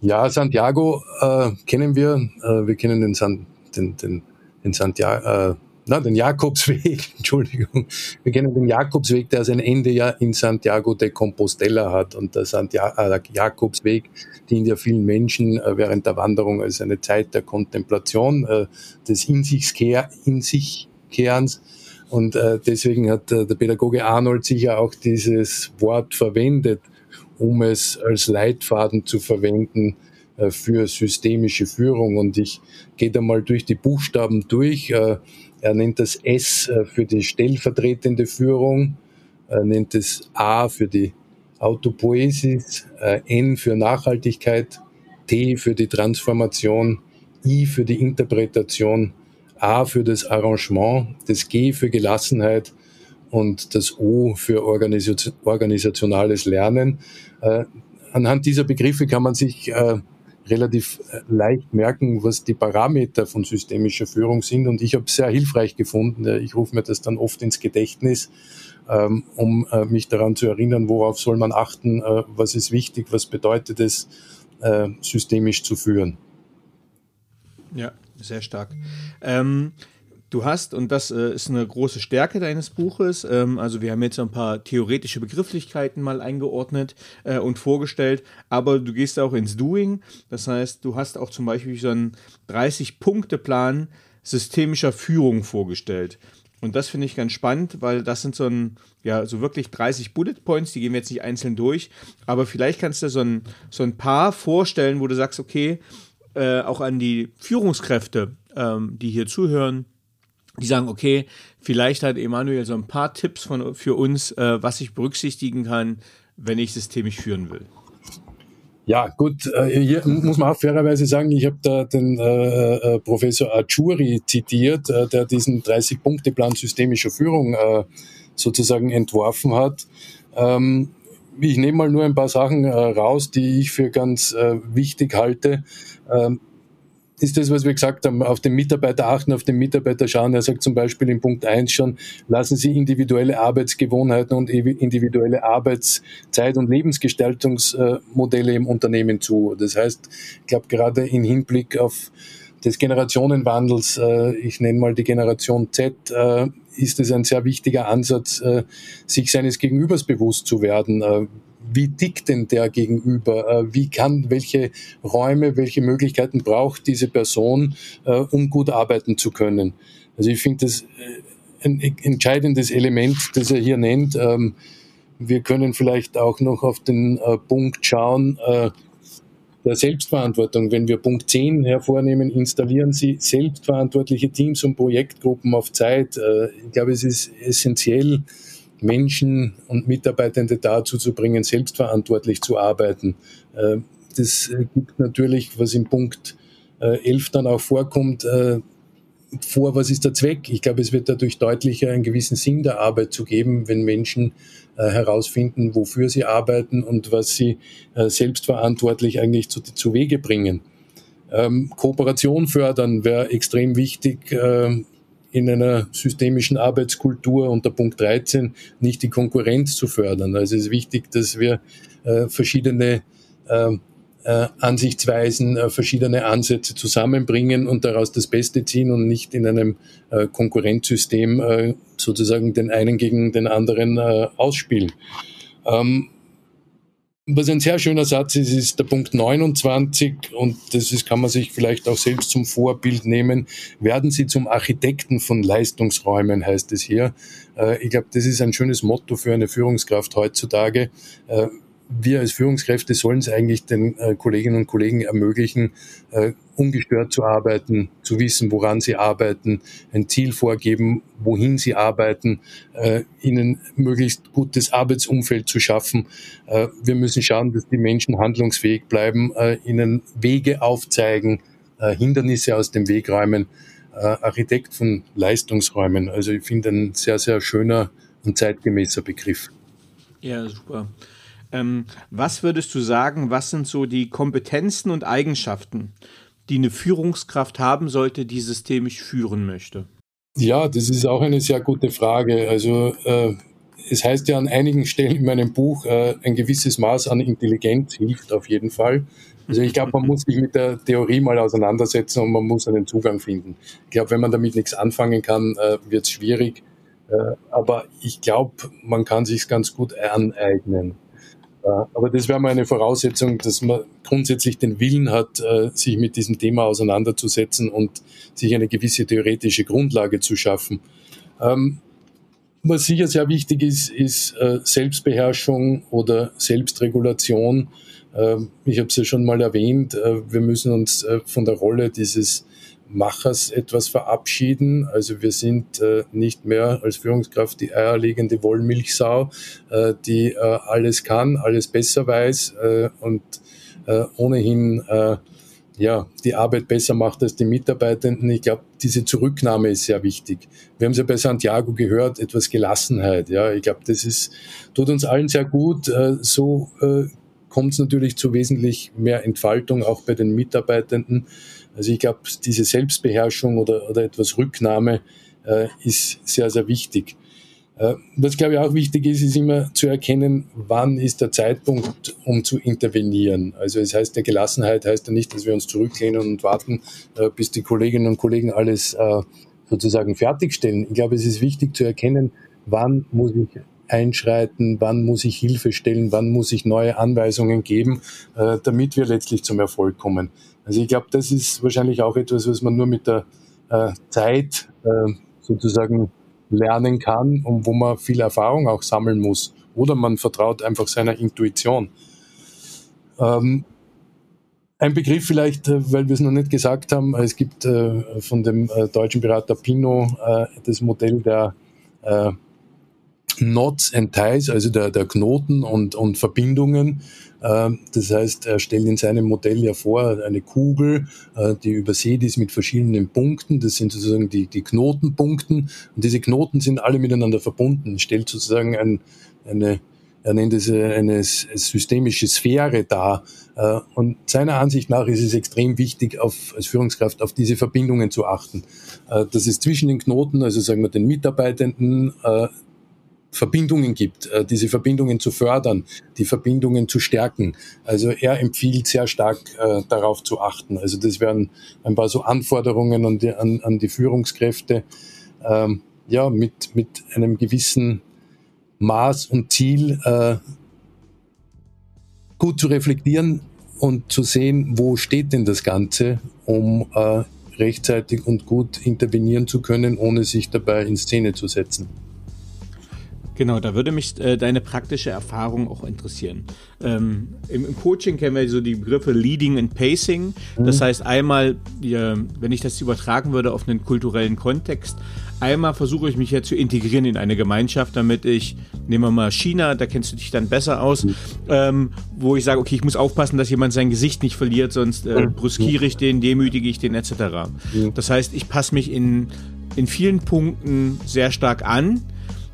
Ja, Santiago äh, kennen wir. Äh, wir kennen den, San, den, den den Santiago, äh, na, den Jakobsweg, Entschuldigung. Wir kennen den Jakobsweg, der sein Ende ja in Santiago de Compostela hat. Und der, Santiago, äh, der Jakobsweg dient ja vielen Menschen äh, während der Wanderung als eine Zeit der Kontemplation, äh, des In sich, in sich Kehrens. Und äh, deswegen hat äh, der Pädagoge Arnold sicher auch dieses Wort verwendet, um es als Leitfaden zu verwenden für systemische Führung. Und ich gehe da mal durch die Buchstaben durch. Äh, er nennt das S äh, für die stellvertretende Führung, er nennt es A für die Autopoesis, N für Nachhaltigkeit, T für die Transformation, I für die Interpretation, A für das Arrangement, das G für Gelassenheit. Und das O für organisationales Lernen. Anhand dieser Begriffe kann man sich relativ äh, leicht merken, was die Parameter von systemischer Führung sind. Und ich habe es sehr hilfreich gefunden. Ich rufe mir das dann oft ins Gedächtnis, ähm, um äh, mich daran zu erinnern, worauf soll man achten, äh, was ist wichtig, was bedeutet es, systemisch zu führen. Ja, sehr stark. Ähm, Du hast, und das äh, ist eine große Stärke deines Buches, ähm, also wir haben jetzt ein paar theoretische Begrifflichkeiten mal eingeordnet äh, und vorgestellt, aber du gehst auch ins Doing. Das heißt, du hast auch zum Beispiel so einen 30-Punkte-Plan systemischer Führung vorgestellt. Und das finde ich ganz spannend, weil das sind so ein, ja, so wirklich 30 Bullet Points, die gehen wir jetzt nicht einzeln durch, aber vielleicht kannst du so ein, so ein paar vorstellen, wo du sagst, okay, äh, auch an die Führungskräfte, ähm, die hier zuhören, die sagen, okay, vielleicht hat Emanuel so ein paar Tipps von, für uns, äh, was ich berücksichtigen kann, wenn ich systemisch führen will. Ja, gut, äh, hier muss man auch fairerweise sagen, ich habe da den äh, äh, Professor Achuri zitiert, äh, der diesen 30-Punkte-Plan systemischer Führung sozusagen entworfen hat. Ähm, ich nehme mal nur ein paar Sachen raus, die ich für ganz wichtig halte. Ähm, ist das, was wir gesagt haben, auf den Mitarbeiter achten, auf den Mitarbeiter schauen. Er sagt zum Beispiel in Punkt 1 schon, lassen Sie individuelle Arbeitsgewohnheiten und individuelle Arbeitszeit- und Lebensgestaltungsmodelle im Unternehmen zu. Das heißt, ich glaube, gerade im Hinblick auf des Generationenwandels, äh, ich nenne mal die Generation Z, äh, ist es ein sehr wichtiger Ansatz, äh, sich seines Gegenübers bewusst zu werden wie tickt denn der Gegenüber? Äh, wie kann, welche Räume, welche Möglichkeiten braucht diese Person, äh, um gut arbeiten zu können? Also ich finde das äh, ein entscheidendes Element, das er hier nennt. Ähm, wir können vielleicht auch noch auf den Punkt schauen, der Selbstverantwortung. Wenn wir Punkt 10 hervornehmen, installieren Sie selbstverantwortliche Teams und Projektgruppen auf Zeit. Ich glaube, es ist essentiell, Menschen und Mitarbeitende dazu zu bringen, selbstverantwortlich zu arbeiten. Äh, das gibt natürlich, was im Punkt 11 äh, dann auch vorkommt, äh, vor, was ist der Zweck. Ich glaube, es wird dadurch deutlicher, einen gewissen Sinn der Arbeit zu geben, wenn Menschen äh, herausfinden, wofür sie arbeiten und was sie äh, selbstverantwortlich eigentlich zu, zu Wege bringen. Ähm, Kooperation fördern wäre extrem wichtig. In einer systemischen Arbeitskultur unter Punkt 13 nicht die Konkurrenz zu fördern. Also es ist wichtig, dass wir äh, verschiedene äh, äh, Ansichtsweisen, äh, verschiedene Ansätze zusammenbringen und daraus das Beste ziehen und nicht in einem äh, Konkurrenzsystem äh, sozusagen den einen gegen den anderen äh, ausspielen. Ähm, was ein sehr schöner Satz ist, ist der Punkt 29 und das ist, kann man sich vielleicht auch selbst zum Vorbild nehmen. Werden Sie zum Architekten von Leistungsräumen, heißt es hier. Äh, ich glaube, das ist ein schönes Motto für eine Führungskraft heutzutage wir als Führungskräfte sollen es eigentlich den äh, Kolleginnen und Kollegen ermöglichen, äh, ungestört zu arbeiten, zu wissen, woran sie arbeiten, ein Ziel vorgeben, wohin sie arbeiten, äh, ihnen möglichst gutes Arbeitsumfeld zu schaffen. Äh, wir müssen schauen, dass die Menschen handlungsfähig bleiben, äh, ihnen Wege aufzeigen, äh, Hindernisse aus dem Weg räumen. Architekt von Leistungsräumen. Also ich finde ein sehr, sehr schöner und zeitgemäßer Begriff. Ja, super. Ähm, was würdest du sagen, was sind so die Kompetenzen und Eigenschaften, die eine Führungskraft haben sollte, die systemisch führen möchte? Ja, das ist auch eine sehr gute Frage. Also äh, es heißt ja an einigen Stellen in meinem Buch, äh, ein gewisses Maß an Intelligenz hilft auf jeden Fall. Also ich glaube, man muss sich mit der Theorie mal auseinandersetzen und man muss einen Zugang finden. Ich glaube, wenn man damit nichts anfangen kann, äh, wird es schwierig. Äh, aber ich glaube, man kann sich ganz gut aneignen. Aber das wäre mal eine Voraussetzung, dass man grundsätzlich den Willen hat, äh, sich mit diesem Thema auseinanderzusetzen und sich eine gewisse theoretische Grundlage zu schaffen. Ähm, was sicher sehr wichtig ist, ist äh, Selbstbeherrschung oder Selbstregulation. Ähm, ich habe es ja schon mal erwähnt, äh, wir müssen uns von der Rolle dieses Machers etwas verabschieden. Also wir sind äh, nicht mehr als Führungskraft die eierlegende Wollmilchsau, äh, die äh, alles kann, alles besser weiß äh, und äh, ohnehin äh, ja, die Arbeit besser macht als die Mitarbeitenden. Ich glaube, diese Zurücknahme ist sehr wichtig. Wir haben es ja bei Santiago gehört, etwas Gelassenheit. Ja, ich glaube, das ist, tut uns allen sehr gut. So kommt es natürlich zu wesentlich mehr Entfaltung auch bei den Mitarbeitenden. Also ich glaube, diese Selbstbeherrschung oder, oder etwas Rücknahme äh, ist sehr, sehr wichtig. Äh, was, glaube ich, auch wichtig ist, ist immer zu erkennen, wann ist der Zeitpunkt, um zu intervenieren. Also es heißt, der Gelassenheit heißt ja nicht, dass wir uns zurücklehnen und warten, äh, bis die Kolleginnen und Kollegen alles äh, sozusagen fertigstellen. Ich glaube, es ist wichtig zu erkennen, wann muss ich einschreiten, wann muss ich Hilfe stellen, wann muss ich neue Anweisungen geben, äh, damit wir letztlich zum Erfolg kommen. Also ich glaube, das ist wahrscheinlich auch etwas, was man nur mit der äh, Zeit äh, sozusagen lernen kann und wo man viel Erfahrung auch sammeln muss. Oder man vertraut einfach seiner Intuition. Ähm, ein Begriff vielleicht, äh, weil wir es noch nicht gesagt haben, es gibt äh, von dem äh, deutschen Berater Pino äh, das Modell der äh, Knots and Ties, also der, der Knoten und, und Verbindungen. Ähm, das heißt, er stellt in seinem Modell ja vor eine Kugel, äh, die übersät ist mit verschiedenen Punkten. Das sind sozusagen die, die Knotenpunkten. Und diese Knoten sind alle miteinander verbunden. Stellt sozusagen ein, eine, er nennt es eine systemische Sphäre dar. Äh, und seiner Ansicht nach ist es extrem wichtig, auf, als Führungskraft auf diese Verbindungen zu achten. Äh, dass es zwischen den Knoten, also sagen wir den Mitarbeitenden, Verbindungen gibt, äh, diese Verbindungen zu fördern, die Verbindungen zu stärken. Also er empfiehlt sehr stark äh, darauf zu achten. Also das wären ein paar so Anforderungen an die, an, an die Führungskräfte, ähm, ja, mit, mit einem gewissen Maß und Ziel äh, gut zu reflektieren und zu sehen, wo steht denn das Ganze, um rechtzeitig und gut intervenieren zu können, ohne sich dabei in Szene zu setzen. Genau, da würde mich äh, deine praktische Erfahrung auch interessieren. Ähm, im, im, Coaching kennen wir so die Begriffe Leading and Pacing. Das mhm. heißt einmal, ja, wenn ich das übertragen würde auf einen kulturellen Kontext, Einmal versuche ich mich ja zu integrieren in eine Gemeinschaft, damit ich, nehmen wir mal China, da kennst du dich dann besser aus, mhm. ähm, wo ich sage, okay, ich muss aufpassen, dass jemand sein Gesicht nicht verliert, sonst äh, mhm. brüskiere ich den, demütige ich den etc. Mhm. Das heißt, ich passe mich in, in vielen Punkten sehr stark an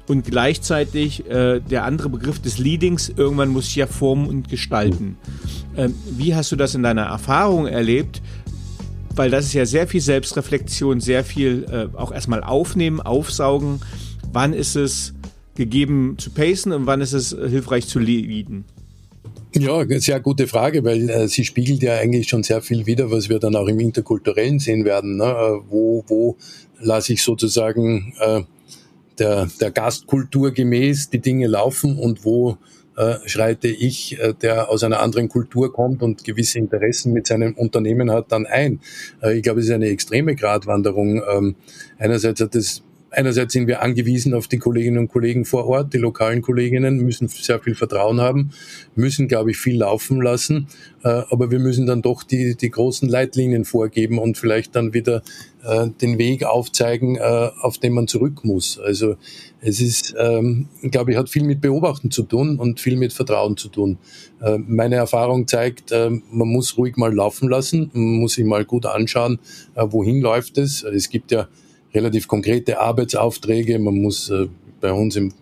und gleichzeitig äh, der andere Begriff des Leadings, irgendwann muss ich ja formen und gestalten. Ähm, wie hast du das in deiner Erfahrung erlebt? Weil das ist ja sehr viel Selbstreflexion, sehr viel äh, auch erstmal aufnehmen, aufsaugen. Wann ist es gegeben zu pacen und wann ist es hilfreich zu leaden? Ja, sehr gute Frage, weil äh, sie spiegelt ja eigentlich schon sehr viel wider, was wir dann auch im Interkulturellen sehen werden. Ne? Äh, wo, wo lasse ich sozusagen äh, der, der Gastkultur gemäß die Dinge laufen und wo äh, schreite ich, äh, der aus einer anderen Kultur kommt und gewisse Interessen mit seinem Unternehmen hat, dann ein. Äh, ich glaube, es ist eine extreme Gratwanderung. Ähm, einerseits hat es einerseits sind wir angewiesen auf die Kolleginnen und Kollegen vor Ort. Die lokalen Kolleginnen müssen sehr viel Vertrauen haben, müssen, glaube ich, viel laufen lassen. Äh, aber wir müssen dann doch die, die großen Leitlinien vorgeben und vielleicht dann wieder äh, den Weg aufzeigen, äh, auf den man zurück muss. Also es ist, ähm, glaube ich, hat viel mit Beobachten zu tun und viel mit Vertrauen zu tun. Meine Erfahrung zeigt, man muss ruhig mal laufen lassen, man muss sich mal gut anschauen, wohin läuft es. Es gibt ja relativ konkrete Arbeitsaufträge. Man muss äh, bei uns im,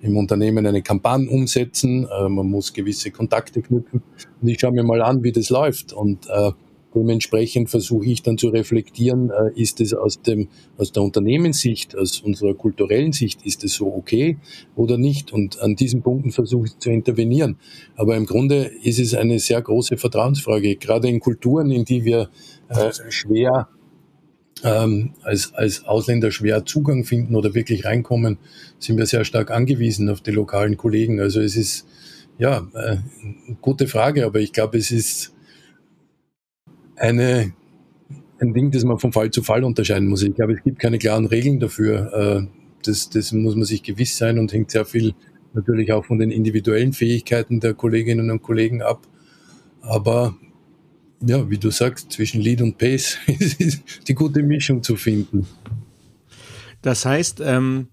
im Unternehmen eine Kampagne umsetzen. Äh, man muss gewisse Kontakte knüpfen. Und ich schaue mir mal an, wie das läuft. Und äh, dementsprechend versuche ich dann zu reflektieren, äh, ist es aus, dem, aus der Unternehmenssicht, aus unserer kulturellen Sicht, ist es so okay oder nicht? Und an diesen Punkten versuche ich zu intervenieren. Aber im Grunde ist es eine sehr große Vertrauensfrage, gerade in Kulturen, in die wir äh, schwer ähm, als, als Ausländer schwer Zugang finden oder wirklich reinkommen, sind wir sehr stark angewiesen auf die lokalen Kollegen. Also es ist, ja, äh, gute Frage, aber ich glaube, es ist eine, ein Ding, das man von Fall zu Fall unterscheiden muss. Ich glaube, es gibt keine klaren Regeln dafür. Äh, das, das muss man sich gewiss sein und hängt sehr viel natürlich auch von den individuellen Fähigkeiten der Kolleginnen und Kollegen ab. Aber ja, wie du sagst, zwischen Lead und Pace ist die gute Mischung zu finden. Das heißt, ähm,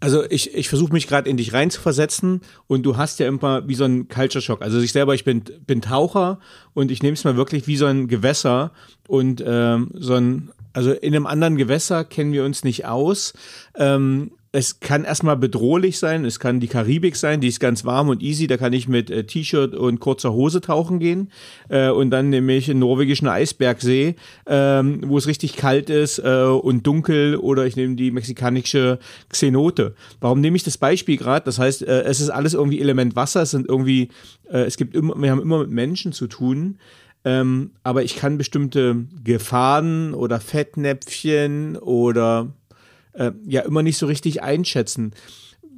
also ich, ich versuche mich gerade in dich reinzuversetzen und du hast ja immer wie so ein Culture Shock. Also ich selber, ich bin, bin Taucher und ich nehme es mal wirklich wie so ein Gewässer und ähm, so ein, also in einem anderen Gewässer kennen wir uns nicht aus. Ähm, es kann erstmal bedrohlich sein, es kann die Karibik sein, die ist ganz warm und easy, da kann ich mit äh, T-Shirt und kurzer Hose tauchen gehen äh, und dann nämlich einen norwegischen Eisbergsee, ähm, wo es richtig kalt ist äh, und dunkel oder ich nehme die mexikanische Xenote. Warum nehme ich das Beispiel gerade? Das heißt, äh, es ist alles irgendwie Element Wasser, es sind irgendwie, äh, es gibt immer, wir haben immer mit Menschen zu tun. Ähm, aber ich kann bestimmte Gefahren oder Fettnäpfchen oder äh, ja immer nicht so richtig einschätzen.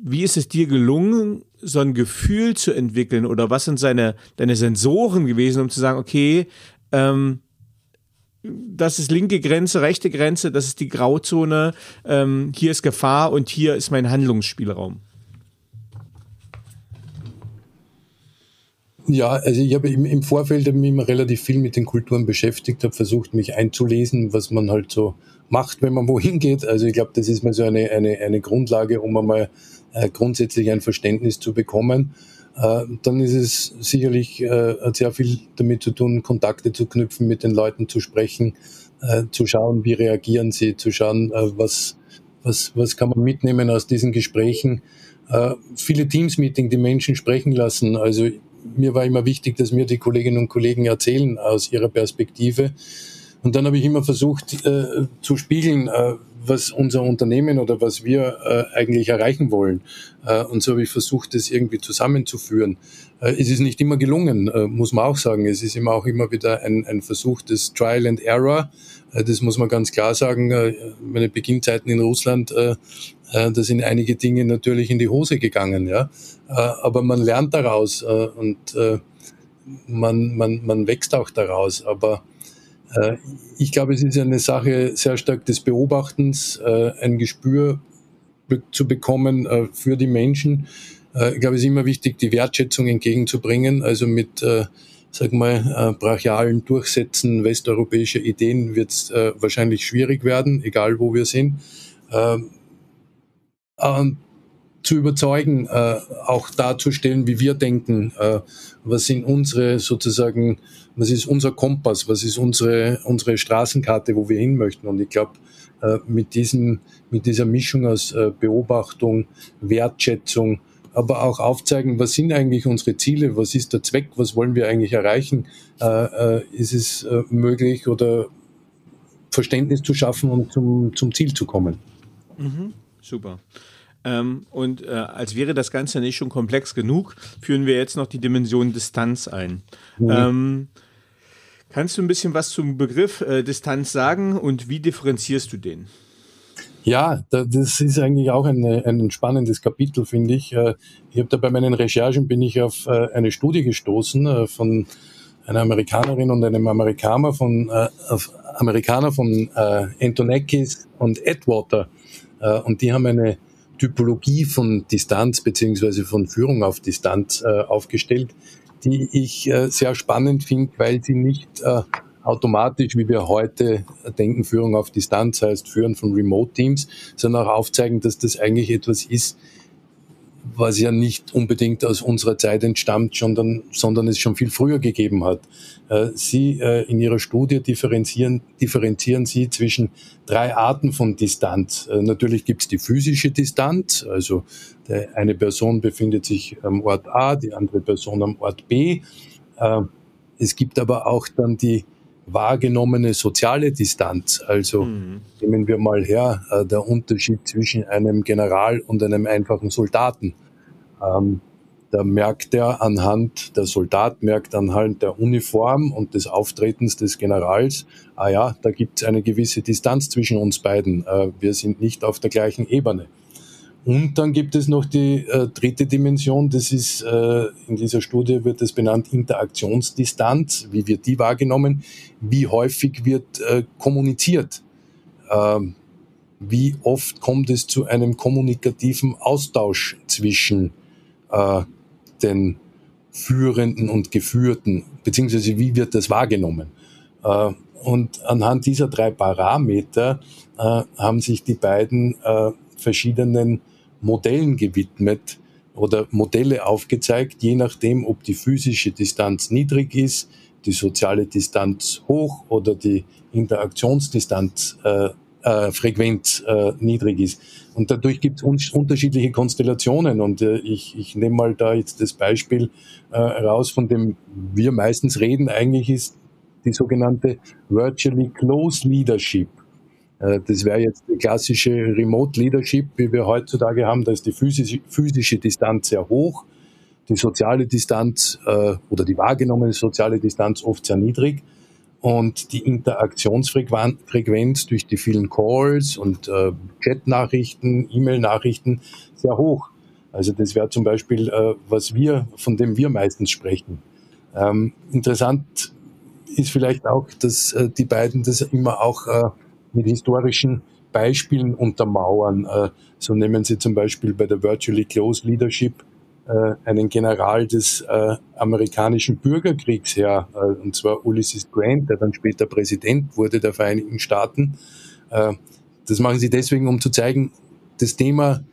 Wie ist es dir gelungen, so ein Gefühl zu entwickeln oder was sind seine, deine Sensoren gewesen, um zu sagen, okay, ähm, das ist linke Grenze, rechte Grenze, das ist die Grauzone, ähm, hier ist Gefahr und hier ist mein Handlungsspielraum. Ja, also ich habe im, Vorfeld mich immer relativ viel mit den Kulturen beschäftigt, habe versucht, mich einzulesen, was man halt so macht, wenn man wohin geht. Also ich glaube, das ist mal so eine, eine, eine Grundlage, um einmal äh, grundsätzlich ein Verständnis zu bekommen. Äh, dann ist es sicherlich äh, hat sehr viel damit zu tun, Kontakte zu knüpfen, mit den Leuten zu sprechen, äh, zu schauen, wie reagieren sie, zu schauen, äh, was, was, was kann man mitnehmen aus diesen Gesprächen. Äh, viele Teams-Meeting, die Menschen sprechen lassen. Also mir war immer wichtig, dass mir die Kolleginnen und Kollegen erzählen aus ihrer Perspektive. Und dann habe ich immer versucht äh, zu spiegeln, äh, was unser Unternehmen oder was wir äh, eigentlich erreichen wollen. Äh, und so habe ich versucht, das irgendwie zusammenzuführen. Äh, es ist nicht immer gelungen, äh, muss man auch sagen. Es ist immer auch immer wieder ein, ein Versuch des Trial and Error. Das muss man ganz klar sagen. Meine Beginnzeiten in Russland, da sind einige Dinge natürlich in die Hose gegangen. Ja, aber man lernt daraus und man, man, man wächst auch daraus. Aber ich glaube, es ist eine Sache sehr stark des Beobachtens, äh, ein Gespür zu bekommen äh, für die Menschen. Ich glaube, es ist immer wichtig, die Wertschätzung entgegenzubringen. Also mit, sag mal, brachialen Durchsetzen westeuropäischer Ideen wird es wahrscheinlich schwierig werden, egal wo wir sind. äh, äh, zu überzeugen, äh, auch darzustellen, wie wir denken, äh, was sind unsere sozusagen, was ist unser Kompass, was ist unsere, unsere Straßenkarte, wo wir hin möchten. Und ich glaube, äh, mit, diesem, mit dieser Mischung aus äh, Beobachtung, Wertschätzung, aber auch aufzeigen, was sind eigentlich unsere Ziele, was ist der Zweck, was wollen wir eigentlich erreichen, äh, ist es möglich oder Verständnis zu schaffen und zum, zum Ziel zu kommen. Mhm, super. Ähm, und äh, als wäre das Ganze nicht schon komplex genug, führen wir jetzt noch die Dimension Distanz ein. Mhm. Ähm, kannst du ein bisschen was zum Begriff äh, Distanz sagen und wie differenzierst du den? Ja, das ist eigentlich auch ein, ein spannendes Kapitel, finde ich. Äh, ich habe da bei meinen Recherchen bin ich auf äh, eine Studie gestoßen äh, von einer Amerikanerin und einem Amerikaner von Amerikaner von Antonakis und Edwater. Und die haben eine Typologie von Distanz beziehungsweise von Führung auf Distanz aufgestellt, die ich sehr spannend finde, weil sie nicht automatisch, wie wir heute denken, Führung auf Distanz heißt Führen von Remote-Teams, sondern auch aufzeigen, dass das eigentlich etwas ist, was ja nicht unbedingt aus unserer Zeit entstammt, sondern, sondern es schon viel früher gegeben hat. Äh, Sie äh, in Ihrer Studie differenzieren, differenzieren Sie zwischen drei Arten von Distanz. Äh, natürlich gibt es die physische Distanz, also eine Person befindet sich am Ort A, die andere Person am Ort B. Es gibt aber auch dann die wahrgenommene soziale Distanz. Also mhm. nehmen wir mal her, der Unterschied zwischen einem General und einem einfachen Soldaten. Ähm, da merkt er anhand, der Soldat merkt anhand der Uniform und des Auftretens des Generals, ah ja, da gibt es eine gewisse Distanz zwischen uns beiden. Äh, wir sind nicht auf der gleichen Ebene. Und dann gibt es noch die äh, dritte Dimension, das ist, äh, in dieser Studie wird es benannt, Interaktionsdistanz, wie wird die wahrgenommen, wie häufig wird äh, kommuniziert, ähm, wie oft kommt es zu einem kommunikativen Austausch zwischen äh, den Führenden und Geführten, beziehungsweise wie wird das wahrgenommen. Äh, und anhand dieser drei Parameter äh, haben sich die beiden äh, verschiedenen Modellen gewidmet oder Modelle aufgezeigt, je nachdem, ob die physische Distanz niedrig ist, die soziale Distanz hoch oder die Interaktionsdistanz äh, äh, Frequenz äh, niedrig ist. Und dadurch gibt es un unterschiedliche Konstellationen. Und äh, ich, ich nehme mal da jetzt das Beispiel raus, von dem wir meistens reden. Eigentlich ist die sogenannte Virtually Close Leadership. Das wäre jetzt die klassische Remote Leadership, wie wir heutzutage haben. Da ist die physische, physische Distanz sehr hoch, die soziale Distanz oder die wahrgenommene soziale Distanz oft sehr niedrig und die Interaktionsfrequenz durch die vielen Calls und äh, Chat-Nachrichten, E-Mail-Nachrichten sehr hoch. Also das wäre zum Beispiel, äh, was wir, von dem wir meistens sprechen. Ähm, interessant ist vielleicht auch, dass äh, die beiden das immer auch äh, mit historischen Beispielen untermauern. Äh, so nehmen Sie zum Beispiel bei der Virtually Close Leadership einen General des äh, amerikanischen Bürgerkriegs her, und zwar Ulysses Grant, der dann später Präsident wurde der Vereinigten Staaten. Das machen Sie deswegen, um zu zeigen, das Thema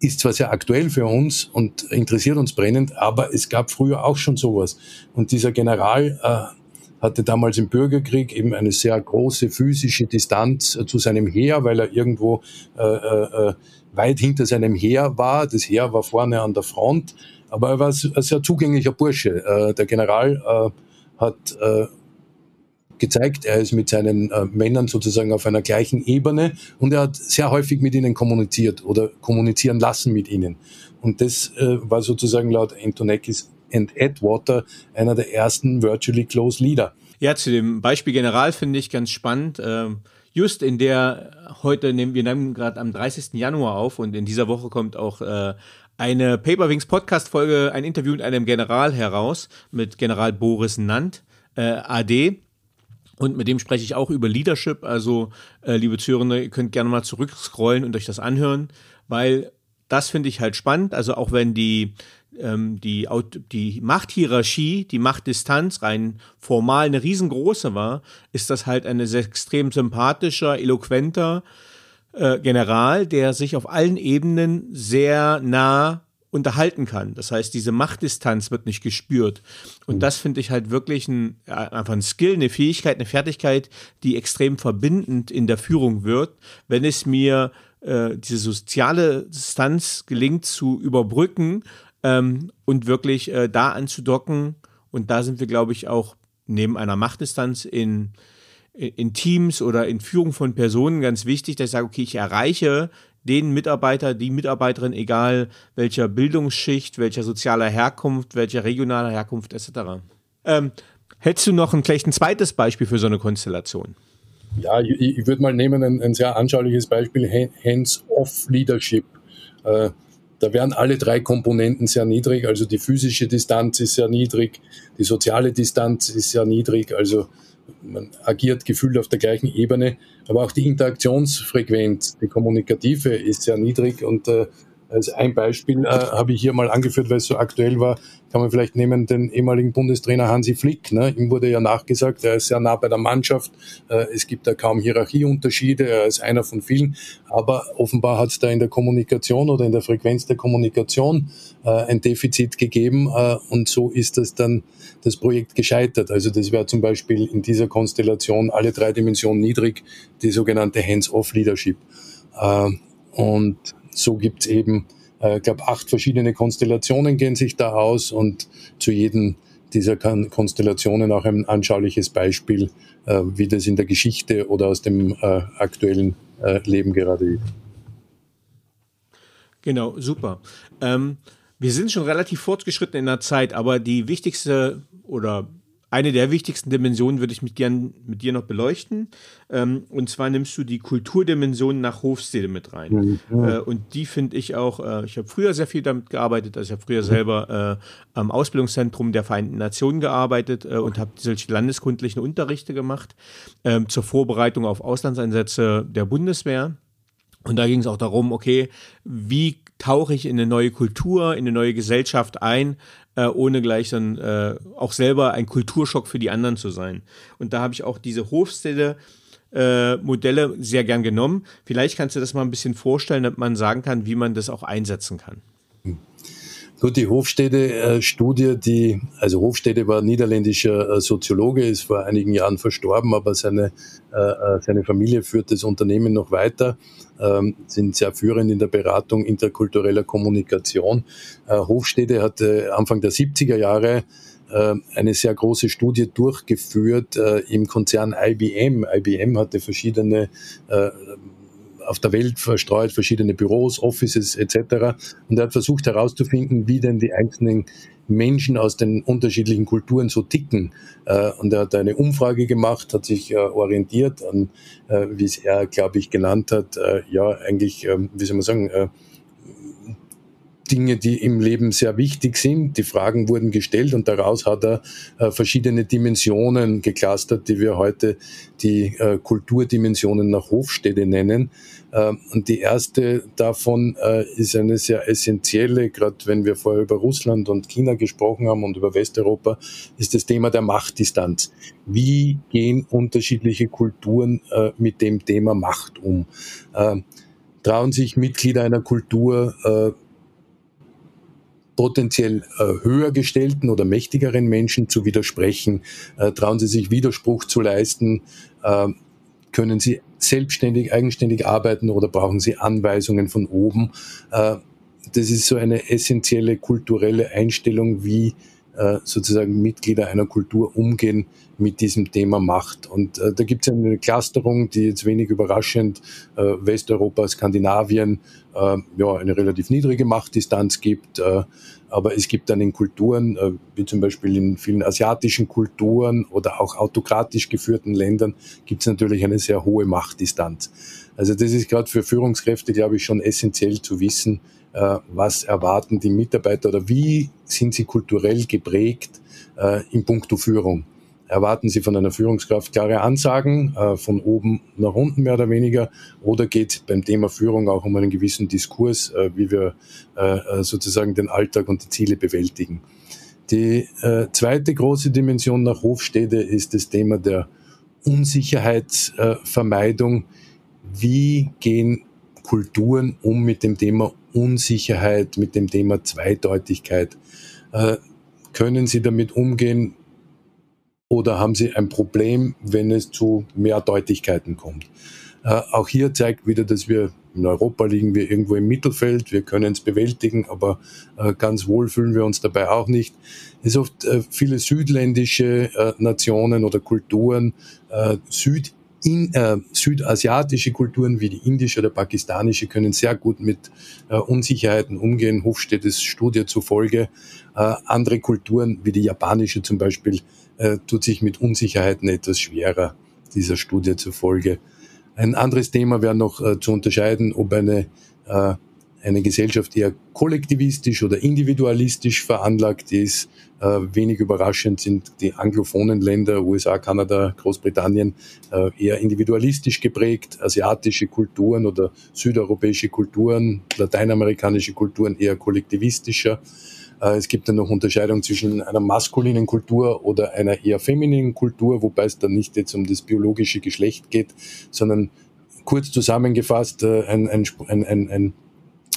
ist zwar sehr aktuell für uns und interessiert uns brennend, aber es gab früher auch schon sowas. Und dieser General hatte damals im Bürgerkrieg eben eine sehr große physische Distanz äh, zu seinem Heer, weil er irgendwo äh, äh, äh, weit hinter seinem Heer war. Das Heer war vorne an der Front, aber er war ein sehr zugänglicher Bursche. Äh, der General äh, hat gezeigt, er ist mit seinen Männern sozusagen auf einer gleichen Ebene und er hat sehr häufig mit ihnen kommuniziert oder kommunizieren lassen mit ihnen. Und das war sozusagen laut Antonakis and Edwater, einer der ersten Virtually Close Leader. Ja, zu dem Beispiel General finde ich ganz spannend. Ähm, just in der, heute nehmen wir nehmen gerade am 30. Januar auf und in dieser Woche kommt auch äh, eine Paperwings Podcast Folge, ein Interview mit einem General heraus, mit General Boris Nant, äh, AD. Und mit dem spreche ich auch über Leadership. Also, äh, liebe Zuhörende, ihr könnt gerne mal zurückscrollen und euch das anhören, weil das finde ich halt spannend. Also auch wenn die ähm, die, die Machthierarchie, die Machtdistanz rein formal eine riesengroße war, ist das halt ein extrem sympathischer, eloquenter, äh, General, der sich auf allen Ebenen sehr nah unterhalten kann. Das heißt, diese Machtdistanz wird nicht gespürt. Und mhm. das finde ich halt wirklich ein, einfach ein Skill, eine Fähigkeit, eine Fertigkeit, die extrem verbindend in der Führung wird, wenn es mir äh, diese soziale Distanz gelingt zu überbrücken ähm, und wirklich äh, da anzudocken. Und da sind wir, glaube ich, auch neben einer Machtdistanz in, in Teams oder in Führung von Personen ganz wichtig, dass ich sage, okay, ich erreiche den Mitarbeiter, die Mitarbeiterin, egal welcher Bildungsschicht, welcher sozialer Herkunft, welcher regionaler Herkunft etc. Ähm, hättest du noch ein, vielleicht ein zweites Beispiel für so eine Konstellation? Ja, ich, ich würde mal nehmen ein, ein, sehr anschauliches Beispiel, Hands-off-Leadership. Äh, da wären alle drei Komponenten sehr niedrig, also die physische Distanz ist sehr niedrig, die soziale Distanz ist sehr niedrig, also man agiert gefühlt auf der gleichen Ebene, aber auch die Interaktionsfrequenz, die kommunikative ist sehr niedrig. Und äh, als ein Beispiel äh, habe ich hier mal angeführt, weil es so aktuell war, kann man vielleicht nehmen den ehemaligen Bundestrainer Hansi Flick. Ne? Ihm wurde ja nachgesagt, er ist sehr nah bei der Mannschaft. Äh, es gibt da kaum Hierarchieunterschiede. Er ist einer von vielen. Aber offenbar hat es da in der Kommunikation oder in der Frequenz der Kommunikation äh, ein Defizit gegeben. Äh, und so ist das dann das Projekt gescheitert. Also das wäre zum Beispiel in dieser Konstellation alle drei Dimensionen niedrig, die sogenannte Hands-off-Leadership. Äh, und so gibt es eben, äh, ich glaube, acht verschiedene Konstellationen gehen sich da aus und zu jedem dieser Konstellationen auch ein anschauliches Beispiel, äh, wie das in der Geschichte oder aus dem äh, aktuellen äh, Leben gerade ist. Genau, super. Ähm, wir sind schon relativ fortgeschritten in der Zeit, aber die wichtigste oder eine der wichtigsten Dimensionen würde ich mit, gern, mit dir noch beleuchten. Ähm, und zwar nimmst du die Kulturdimension nach Hofstede mit rein. Mhm. Äh, und die finde ich auch, äh, ich habe früher sehr viel damit gearbeitet. Also ich habe früher selber äh, am Ausbildungszentrum der Vereinten Nationen gearbeitet äh, und habe solche landeskundlichen Unterrichte gemacht ähm, zur Vorbereitung auf Auslandseinsätze der Bundeswehr. Und da ging es auch darum, okay, wie tauche ich in eine neue Kultur, in eine neue Gesellschaft ein, äh, ohne gleich dann äh, auch selber ein Kulturschock für die anderen zu sein. Und da habe ich auch diese Hofstelle äh, Modelle sehr gern genommen. Vielleicht kannst du das mal ein bisschen vorstellen, damit man sagen kann, wie man das auch einsetzen kann. Gut, die Hofstede-Studie, die, also Hofstede war niederländischer äh, Soziologe, ist vor einigen Jahren verstorben, aber seine, äh, äh, seine Familie führt das Unternehmen noch weiter, sind sehr führend in der Beratung interkultureller Kommunikation. Hofstede hatte Anfang der 70er Jahre eine sehr große Studie durchgeführt im Konzern IBM. IBM hatte verschiedene auf der Welt verstreut, verschiedene Büros, Offices etc. Und er hat versucht herauszufinden, wie denn die einzelnen Menschen aus den unterschiedlichen Kulturen so ticken. Äh, und er hat eine Umfrage gemacht, hat sich äh, orientiert an, äh, wie es er, glaube ich, genannt hat, ja, eigentlich, ähm, wie soll man sagen, Dinge, die im Leben sehr wichtig sind. Die Fragen wurden gestellt und daraus hat er äh, verschiedene Dimensionen geclustert, die wir heute die äh, Kulturdimensionen nach Hofstede nennen. Äh, und die erste davon äh, ist eine sehr essentielle, gerade wenn wir vorher über Russland und China gesprochen haben und über Westeuropa, ist das Thema der Machtdistanz. Wie gehen unterschiedliche Kulturen mit dem Thema Macht um? Äh, trauen sich Mitglieder einer Kultur potenziell äh, höher gestellten oder mächtigeren Menschen zu widersprechen? Äh, trauen sie sich Widerspruch zu leisten? Äh, können sie selbstständig, eigenständig arbeiten oder brauchen sie Anweisungen von oben? Äh, das ist so eine essentielle kulturelle Einstellung, wie sozusagen Mitglieder einer Kultur umgehen mit diesem Thema Macht. Und äh, da gibt es eine Clusterung, die jetzt wenig überraschend äh, Westeuropa, Skandinavien, äh, ja, eine relativ niedrige Machtdistanz gibt. Äh, aber es gibt dann in Kulturen, äh, wie zum Beispiel in vielen asiatischen Kulturen oder auch autokratisch geführten Ländern, gibt es natürlich eine sehr hohe Machtdistanz. Also das ist gerade für Führungskräfte, glaube ich, schon essentiell zu wissen, äh, was erwarten die Mitarbeiter oder wie sind sie kulturell geprägt äh, in puncto Führung erwarten Sie von einer Führungskraft klare Ansagen äh, von oben nach unten mehr oder weniger oder geht beim Thema Führung auch um einen gewissen Diskurs, äh, wie wir äh, äh sozusagen den Alltag und die Ziele bewältigen. Die äh, zweite große Dimension nach Hofstede ist das Thema der Unsicherheitsvermeidung. wie gehen Kulturen um mit dem Thema Unsicherheit, mit dem Thema Zweideutigkeit? Äh, können Sie damit umgehen oder haben Sie ein Problem, wenn es zu Mehrdeutigkeiten kommt? Äh, auch hier zeigt wieder, dass wir in Europa liegen wir irgendwo im Mittelfeld, wir können es bewältigen, aber äh, ganz wohl fühlen wir uns dabei auch nicht. Es ist oft viele südländische Nationen oder Kulturen, äh, Süd in, äh, südasiatische Kulturen wie die indische oder pakistanische können sehr gut mit äh, Unsicherheiten umgehen. Hofstedtes Studie zufolge. Äh, andere Kulturen wie die japanische zum Beispiel äh, tut sich mit Unsicherheiten etwas schwerer dieser Studie zufolge. Ein anderes Thema wäre noch äh, zu unterscheiden, ob eine, äh, eine Gesellschaft eher kollektivistisch oder individualistisch veranlagt ist. Äh, wenig überraschend sind die anglophonen Länder, USA, Kanada, Großbritannien, äh, eher individualistisch geprägt. Asiatische Kulturen oder südeuropäische Kulturen, lateinamerikanische Kulturen eher kollektivistischer. Äh, es gibt dann noch Unterscheidung zwischen einer maskulinen Kultur oder einer eher femininen Kultur, wobei es dann nicht jetzt um das biologische Geschlecht geht, sondern kurz zusammengefasst äh, ein, ein, ein, ein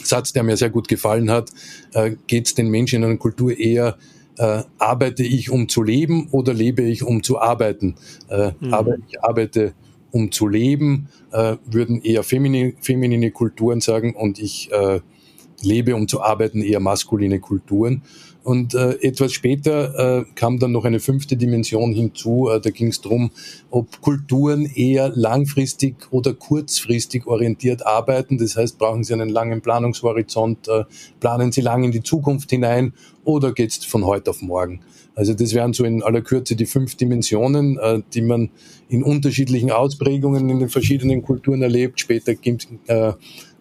Satz, der mir sehr gut gefallen hat, äh, geht es den Menschen in einer Kultur eher äh, arbeite ich, um zu leben oder lebe ich, um zu arbeiten? Äh, mhm. Aber ich arbeite, um zu leben, äh, würden eher feminine, feminine Kulturen sagen und ich äh, lebe, um zu arbeiten, eher maskuline Kulturen. Und äh, etwas später äh, kam dann noch eine fünfte Dimension hinzu. Äh, da ging es darum, ob Kulturen eher langfristig oder kurzfristig orientiert arbeiten. Das heißt, brauchen sie einen langen Planungshorizont, äh, planen sie lang in die Zukunft hinein oder geht es von heute auf morgen? Also das wären so in aller Kürze die fünf Dimensionen, äh, die man in unterschiedlichen Ausprägungen in den verschiedenen Kulturen erlebt. Später gibt, äh,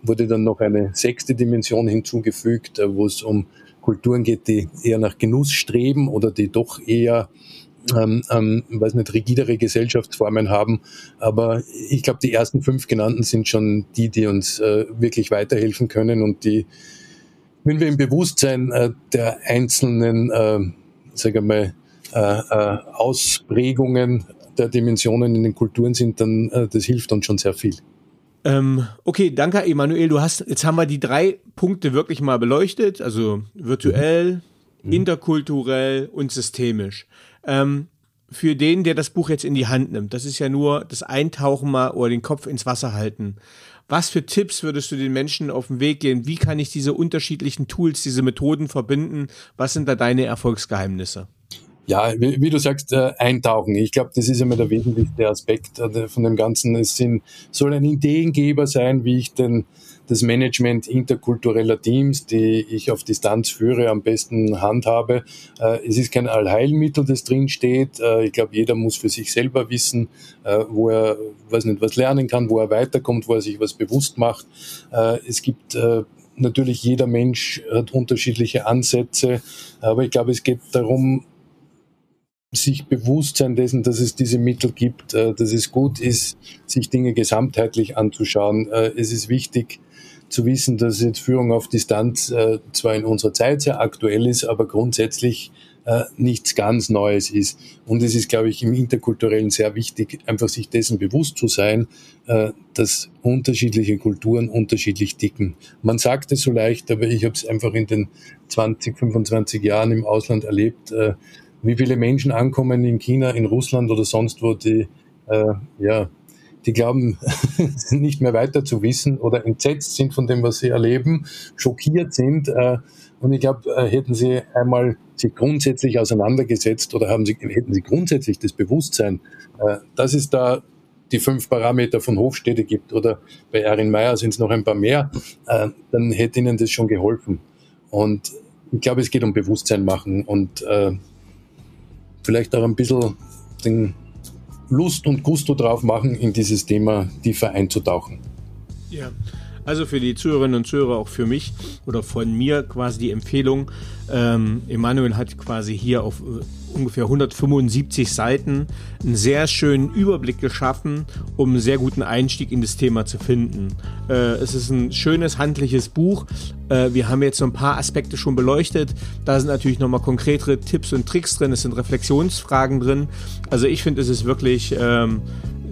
wurde dann noch eine sechste Dimension hinzugefügt, äh, wo es um Kulturen geht, die eher nach Genuss streben oder die doch eher ähm, ähm, weiß nicht, rigidere Gesellschaftsformen haben. Aber ich glaube, die ersten fünf genannten sind schon die, die uns äh, wirklich weiterhelfen können und die, wenn wir im Bewusstsein äh, der einzelnen, äh, sage ich mal, äh, äh, Ausprägungen der Dimensionen in den Kulturen sind, dann äh, das hilft uns schon sehr viel. Ähm, okay, danke, Emanuel. Du hast, jetzt haben wir die drei Punkte wirklich mal beleuchtet, also virtuell, mhm. interkulturell und systemisch. Ähm, für den, der das Buch jetzt in die Hand nimmt, das ist ja nur das Eintauchen mal oder den Kopf ins Wasser halten. Was für Tipps würdest du den Menschen auf den Weg gehen? Wie kann ich diese unterschiedlichen Tools, diese Methoden verbinden? Was sind da deine Erfolgsgeheimnisse? Ja, wie, du sagst, äh, eintauchen. Ich glaube, das ist immer der wesentlichste Aspekt äh, von dem Ganzen. Es sind, soll ein Ideengeber sein, wie ich denn das Management interkultureller Teams, die ich auf Distanz führe, am besten handhabe. Äh, es ist kein Allheilmittel, das drin steht. Ich glaube, jeder muss für sich selber wissen, wo er, weiß nicht, was lernen kann, wo er weiterkommt, wo er sich was bewusst macht. Es gibt natürlich jeder Mensch hat unterschiedliche Ansätze, aber ich glaube, es geht darum, sich bewusst sein dessen, dass es diese Mittel gibt, äh, dass es gut ist, sich Dinge gesamtheitlich anzuschauen. Äh, es ist wichtig zu wissen, dass jetzt Führung auf Distanz äh, zwar in unserer Zeit sehr aktuell ist, aber grundsätzlich nichts ganz Neues ist. Und es ist, glaube ich, im Interkulturellen sehr wichtig, einfach sich dessen bewusst zu sein, dass unterschiedliche Kulturen unterschiedlich ticken. Man sagt es so leicht, aber ich habe es einfach in den 20, 25 Jahren im Ausland erlebt, wie viele Menschen ankommen in China, in Russland oder sonst wo, die, äh, ja, die glauben, nicht mehr weiter zu wissen oder entsetzt sind von dem, was sie erleben, schockiert sind. Äh, und ich glaube, äh, hätten sie einmal sich grundsätzlich auseinandergesetzt oder haben sie, hätten sie grundsätzlich das Bewusstsein, äh, dass es da die fünf Parameter von Hofstädte gibt oder bei Erin Meyer sind es noch ein paar mehr, äh, dann hätte ihnen das schon geholfen. Und ich glaube, es geht um Bewusstsein machen und äh, vielleicht auch ein bisschen den Lust und Gusto drauf machen, in dieses Thema tiefer einzutauchen. Ja, also für die Zuhörerinnen und Zuhörer, auch für mich oder von mir quasi die Empfehlung. Ähm, Emanuel hat quasi hier auf äh, ungefähr 175 Seiten einen sehr schönen Überblick geschaffen, um einen sehr guten Einstieg in das Thema zu finden. Äh, es ist ein schönes handliches Buch. Äh, wir haben jetzt so ein paar Aspekte schon beleuchtet. Da sind natürlich nochmal konkretere Tipps und Tricks drin. Es sind Reflexionsfragen drin. Also ich finde, es ist wirklich ähm,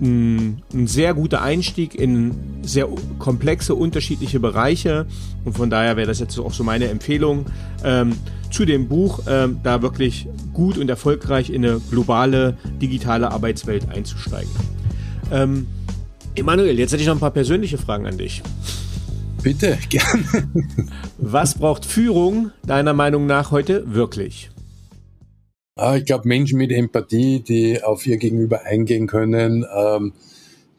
ein, ein, sehr guter Einstieg in sehr komplexe, unterschiedliche Bereiche. Und von daher wäre das jetzt auch so meine Empfehlung ähm, zu dem Buch, ähm, da wirklich gut und erfolgreich in eine globale digitale Arbeitswelt einzusteigen. Ähm, Emanuel, jetzt hätte ich noch ein paar persönliche Fragen an dich. Bitte, gerne. Was braucht Führung deiner Meinung nach heute wirklich? Ah, ich glaube, Menschen mit Empathie, die auf ihr Gegenüber eingehen können, ähm,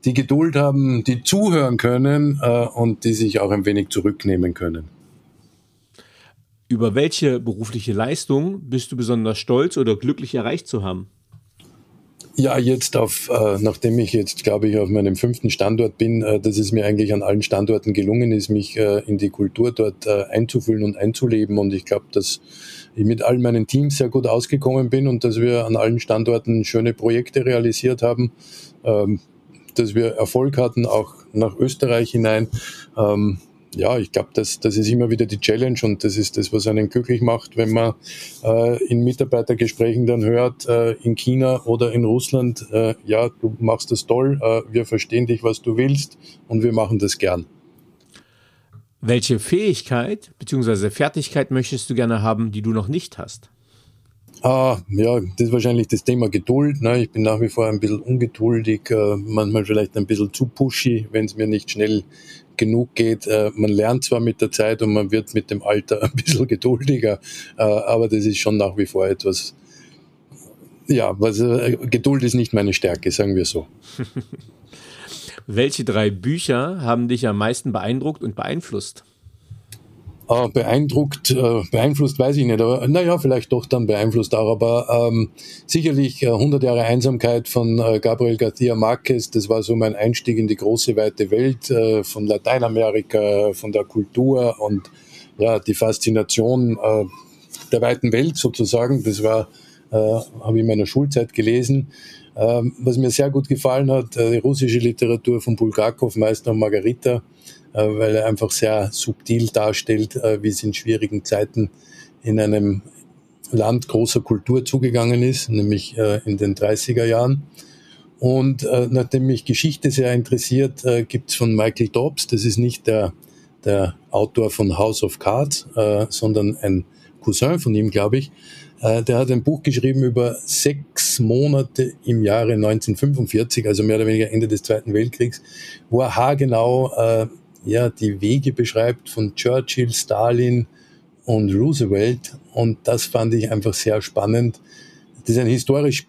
die Geduld haben, die zuhören können äh, und die sich auch ein wenig zurücknehmen können. Über welche berufliche Leistung bist du besonders stolz oder glücklich erreicht zu haben? Ja, jetzt auf, äh, nachdem ich jetzt, glaube ich, auf meinem fünften Standort bin, äh, dass es mir eigentlich an allen Standorten gelungen ist, mich äh, in die Kultur dort äh, einzufühlen und einzuleben. Und ich glaube, dass ich mit all meinen Teams sehr gut ausgekommen bin und dass wir an allen Standorten schöne Projekte realisiert haben, ähm, dass wir Erfolg hatten, auch nach Österreich hinein. Ähm, ja, ich glaube, das, das ist immer wieder die Challenge und das ist das, was einen glücklich macht, wenn man äh, in Mitarbeitergesprächen dann hört, äh, in China oder in Russland, äh, ja, du machst das toll, äh, wir verstehen dich, was du willst und wir machen das gern. Welche Fähigkeit bzw. Fertigkeit möchtest du gerne haben, die du noch nicht hast? Ah, ja, das ist wahrscheinlich das Thema Geduld. Ne? Ich bin nach wie vor ein bisschen ungeduldig, äh, manchmal vielleicht ein bisschen zu pushy, wenn es mir nicht schnell genug geht. Äh, man lernt zwar mit der Zeit und man wird mit dem Alter ein bisschen geduldiger, äh, aber das ist schon nach wie vor etwas, ja, was, äh, Geduld ist nicht meine Stärke, sagen wir so. Welche drei Bücher haben dich am meisten beeindruckt und beeinflusst? Äh, beeindruckt, äh, beeinflusst weiß ich nicht, aber naja, vielleicht doch dann beeinflusst auch, aber ähm, sicherlich äh, 100 Jahre Einsamkeit von äh, Gabriel García Márquez, das war so mein Einstieg in die große, weite Welt äh, von Lateinamerika, von der Kultur und ja, die Faszination äh, der weiten Welt sozusagen, das war, äh, habe ich in meiner Schulzeit gelesen. Ähm, was mir sehr gut gefallen hat, äh, die russische Literatur von Bulgakov, Meister und Margarita, weil er einfach sehr subtil darstellt, äh, wie es in schwierigen Zeiten in einem Land großer Kultur zugegangen ist, nämlich äh, in den 30er Jahren. Und nachdem mich Geschichte sehr interessiert, gibt es von Michael Dobbs, das ist nicht der, der Autor von House of Cards, sondern ein Cousin von ihm, glaube ich, der hat ein Buch geschrieben über sechs Monate im Jahre 1945, also mehr oder weniger Ende des Zweiten Weltkriegs, wo er haargenau ja, die Wege beschreibt von Churchill, Stalin und Roosevelt. Und das fand ich einfach sehr spannend. Das ist ein historisch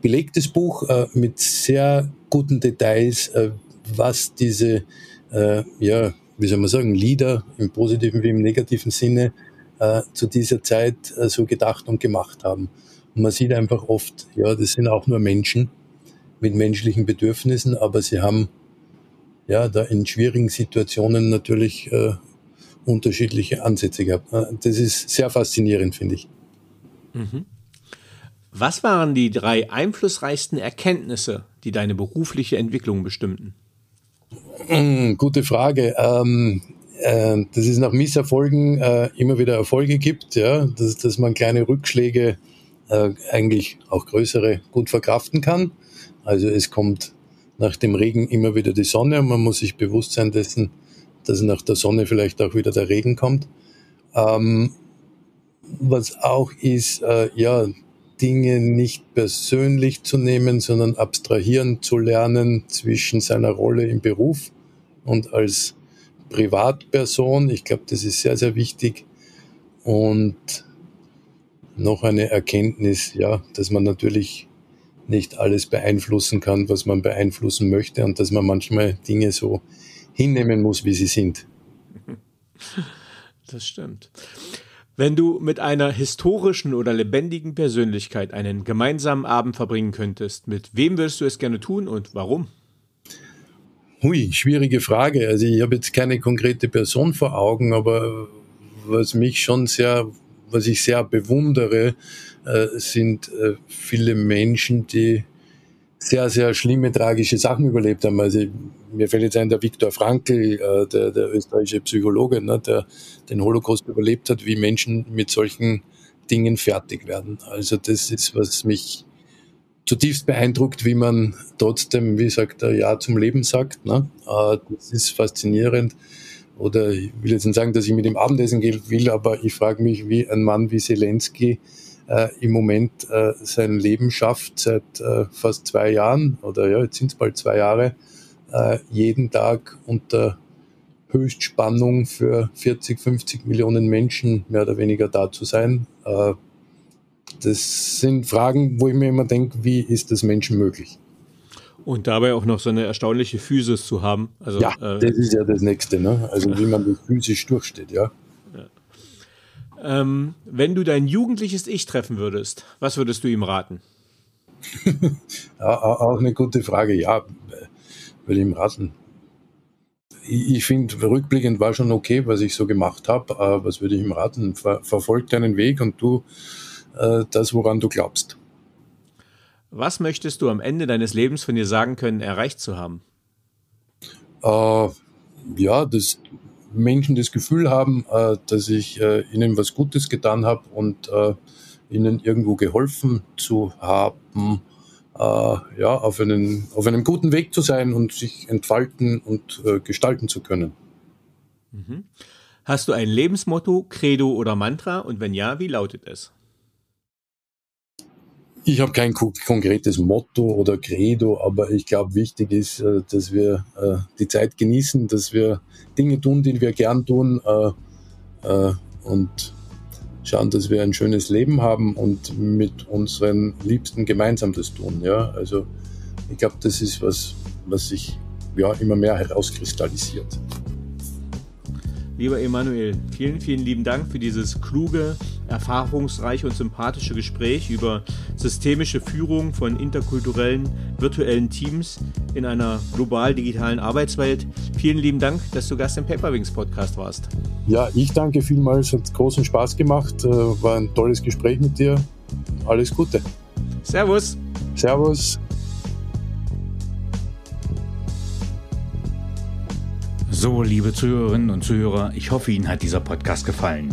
belegtes Buch äh, mit sehr guten Details, äh, was diese, äh, ja, wie soll man sagen, Lieder im positiven wie im negativen Sinne äh, zu dieser Zeit äh, so gedacht und gemacht haben. Und man sieht einfach oft, ja, das sind auch nur Menschen mit menschlichen Bedürfnissen, aber sie haben ja, da in schwierigen Situationen natürlich äh, unterschiedliche Ansätze gehabt. Äh, das ist sehr faszinierend, finde ich. Mhm. Was waren die drei einflussreichsten Erkenntnisse, die deine berufliche Entwicklung bestimmten? Mhm, gute Frage. Ähm, äh, dass es nach Misserfolgen äh, immer wieder Erfolge gibt, ja, dass, dass man kleine Rückschläge äh, eigentlich auch größere gut verkraften kann. Also es kommt nach dem Regen immer wieder die Sonne und man muss sich bewusst sein dessen, dass nach der Sonne vielleicht auch wieder der Regen kommt. Ähm, was auch ist, äh, ja, Dinge nicht persönlich zu nehmen, sondern abstrahieren zu lernen zwischen seiner Rolle im Beruf und als Privatperson. Ich glaube, das ist sehr, sehr wichtig. Und noch eine Erkenntnis, ja, dass man natürlich nicht alles beeinflussen kann, was man beeinflussen möchte und dass man manchmal Dinge so hinnehmen muss, wie sie sind. Das stimmt. Wenn du mit einer historischen oder lebendigen Persönlichkeit einen gemeinsamen Abend verbringen könntest, mit wem würdest du es gerne tun und warum? Hui, schwierige Frage. Also ich habe jetzt keine konkrete Person vor Augen, aber was mich schon sehr, was ich sehr bewundere, sind äh, viele Menschen, die sehr, sehr schlimme, tragische Sachen überlebt haben. Also mir fällt jetzt ein, der Viktor Frankl, äh, der, der österreichische Psychologe, ne, der den Holocaust überlebt hat, wie Menschen mit solchen Dingen fertig werden. Also das ist, was mich zutiefst beeindruckt, wie man trotzdem, wie sagt er, Ja zum Leben sagt. Ne? Äh, das ist faszinierend. Oder ich will jetzt nicht sagen, dass ich mit ihm Abendessen gehen will, aber ich frage mich, wie ein Mann wie Zelensky äh, im Moment äh, sein Leben schafft seit äh, fast zwei Jahren oder ja, jetzt sind es bald zwei Jahre, äh, jeden Tag unter Höchstspannung für 40, 50 Millionen Menschen mehr oder weniger da zu sein. Äh, das sind Fragen, wo ich mir immer denke, wie ist das Menschen möglich? Und dabei auch noch so eine erstaunliche Physis zu haben. Also, ja, äh, das ist ja das Nächste, ne? Also wie man das physisch durchsteht, ja. Ähm, wenn du dein jugendliches Ich treffen würdest, was würdest du ihm raten? ja, auch eine gute Frage. Ja, würde ihm raten. Ich, ich finde, rückblickend war schon okay, was ich so gemacht habe. Was würde ich ihm raten? Ver, verfolg deinen Weg und du äh, das, woran du glaubst. Was möchtest du am Ende deines Lebens von dir sagen können, erreicht zu haben? Äh, ja, dass Menschen das Gefühl haben, äh, dass ich äh, ihnen was Gutes getan habe und äh, ihnen irgendwo geholfen zu haben, ja, auf, einen, auf einem guten Weg zu sein und sich entfalten und gestalten zu können. Mhm. Hast du ein Lebensmotto, Credo oder Mantra und wenn ja, wie lautet es? Ich habe kein konkretes Motto oder Credo, aber ich glaube, wichtig ist, äh, dass wir äh, die Zeit genießen, dass wir Dinge tun, die wir gern tun äh, und schauen, dass wir ein schönes Leben haben und mit unseren Liebsten gemeinsam das tun. Ja, also ich glaube, das ist was, was sich ja immer mehr herauskristallisiert. Lieber Emanuel, vielen, vielen lieben Dank für dieses kluge, erfahrungsreiche und sympathische Gespräch über systemische Führung von interkulturellen, virtuellen Teams in einer global digitalen Arbeitswelt. Vielen lieben Dank, dass du Gast im Paperwings Podcast warst. Ja, ich danke vielmals, hat großen Spaß gemacht, äh, war ein tolles Gespräch mit dir. Alles Gute. Servus. Servus. So, liebe Zuhörerinnen und Zuhörer, ich hoffe, Ihnen hat dieser Podcast gefallen.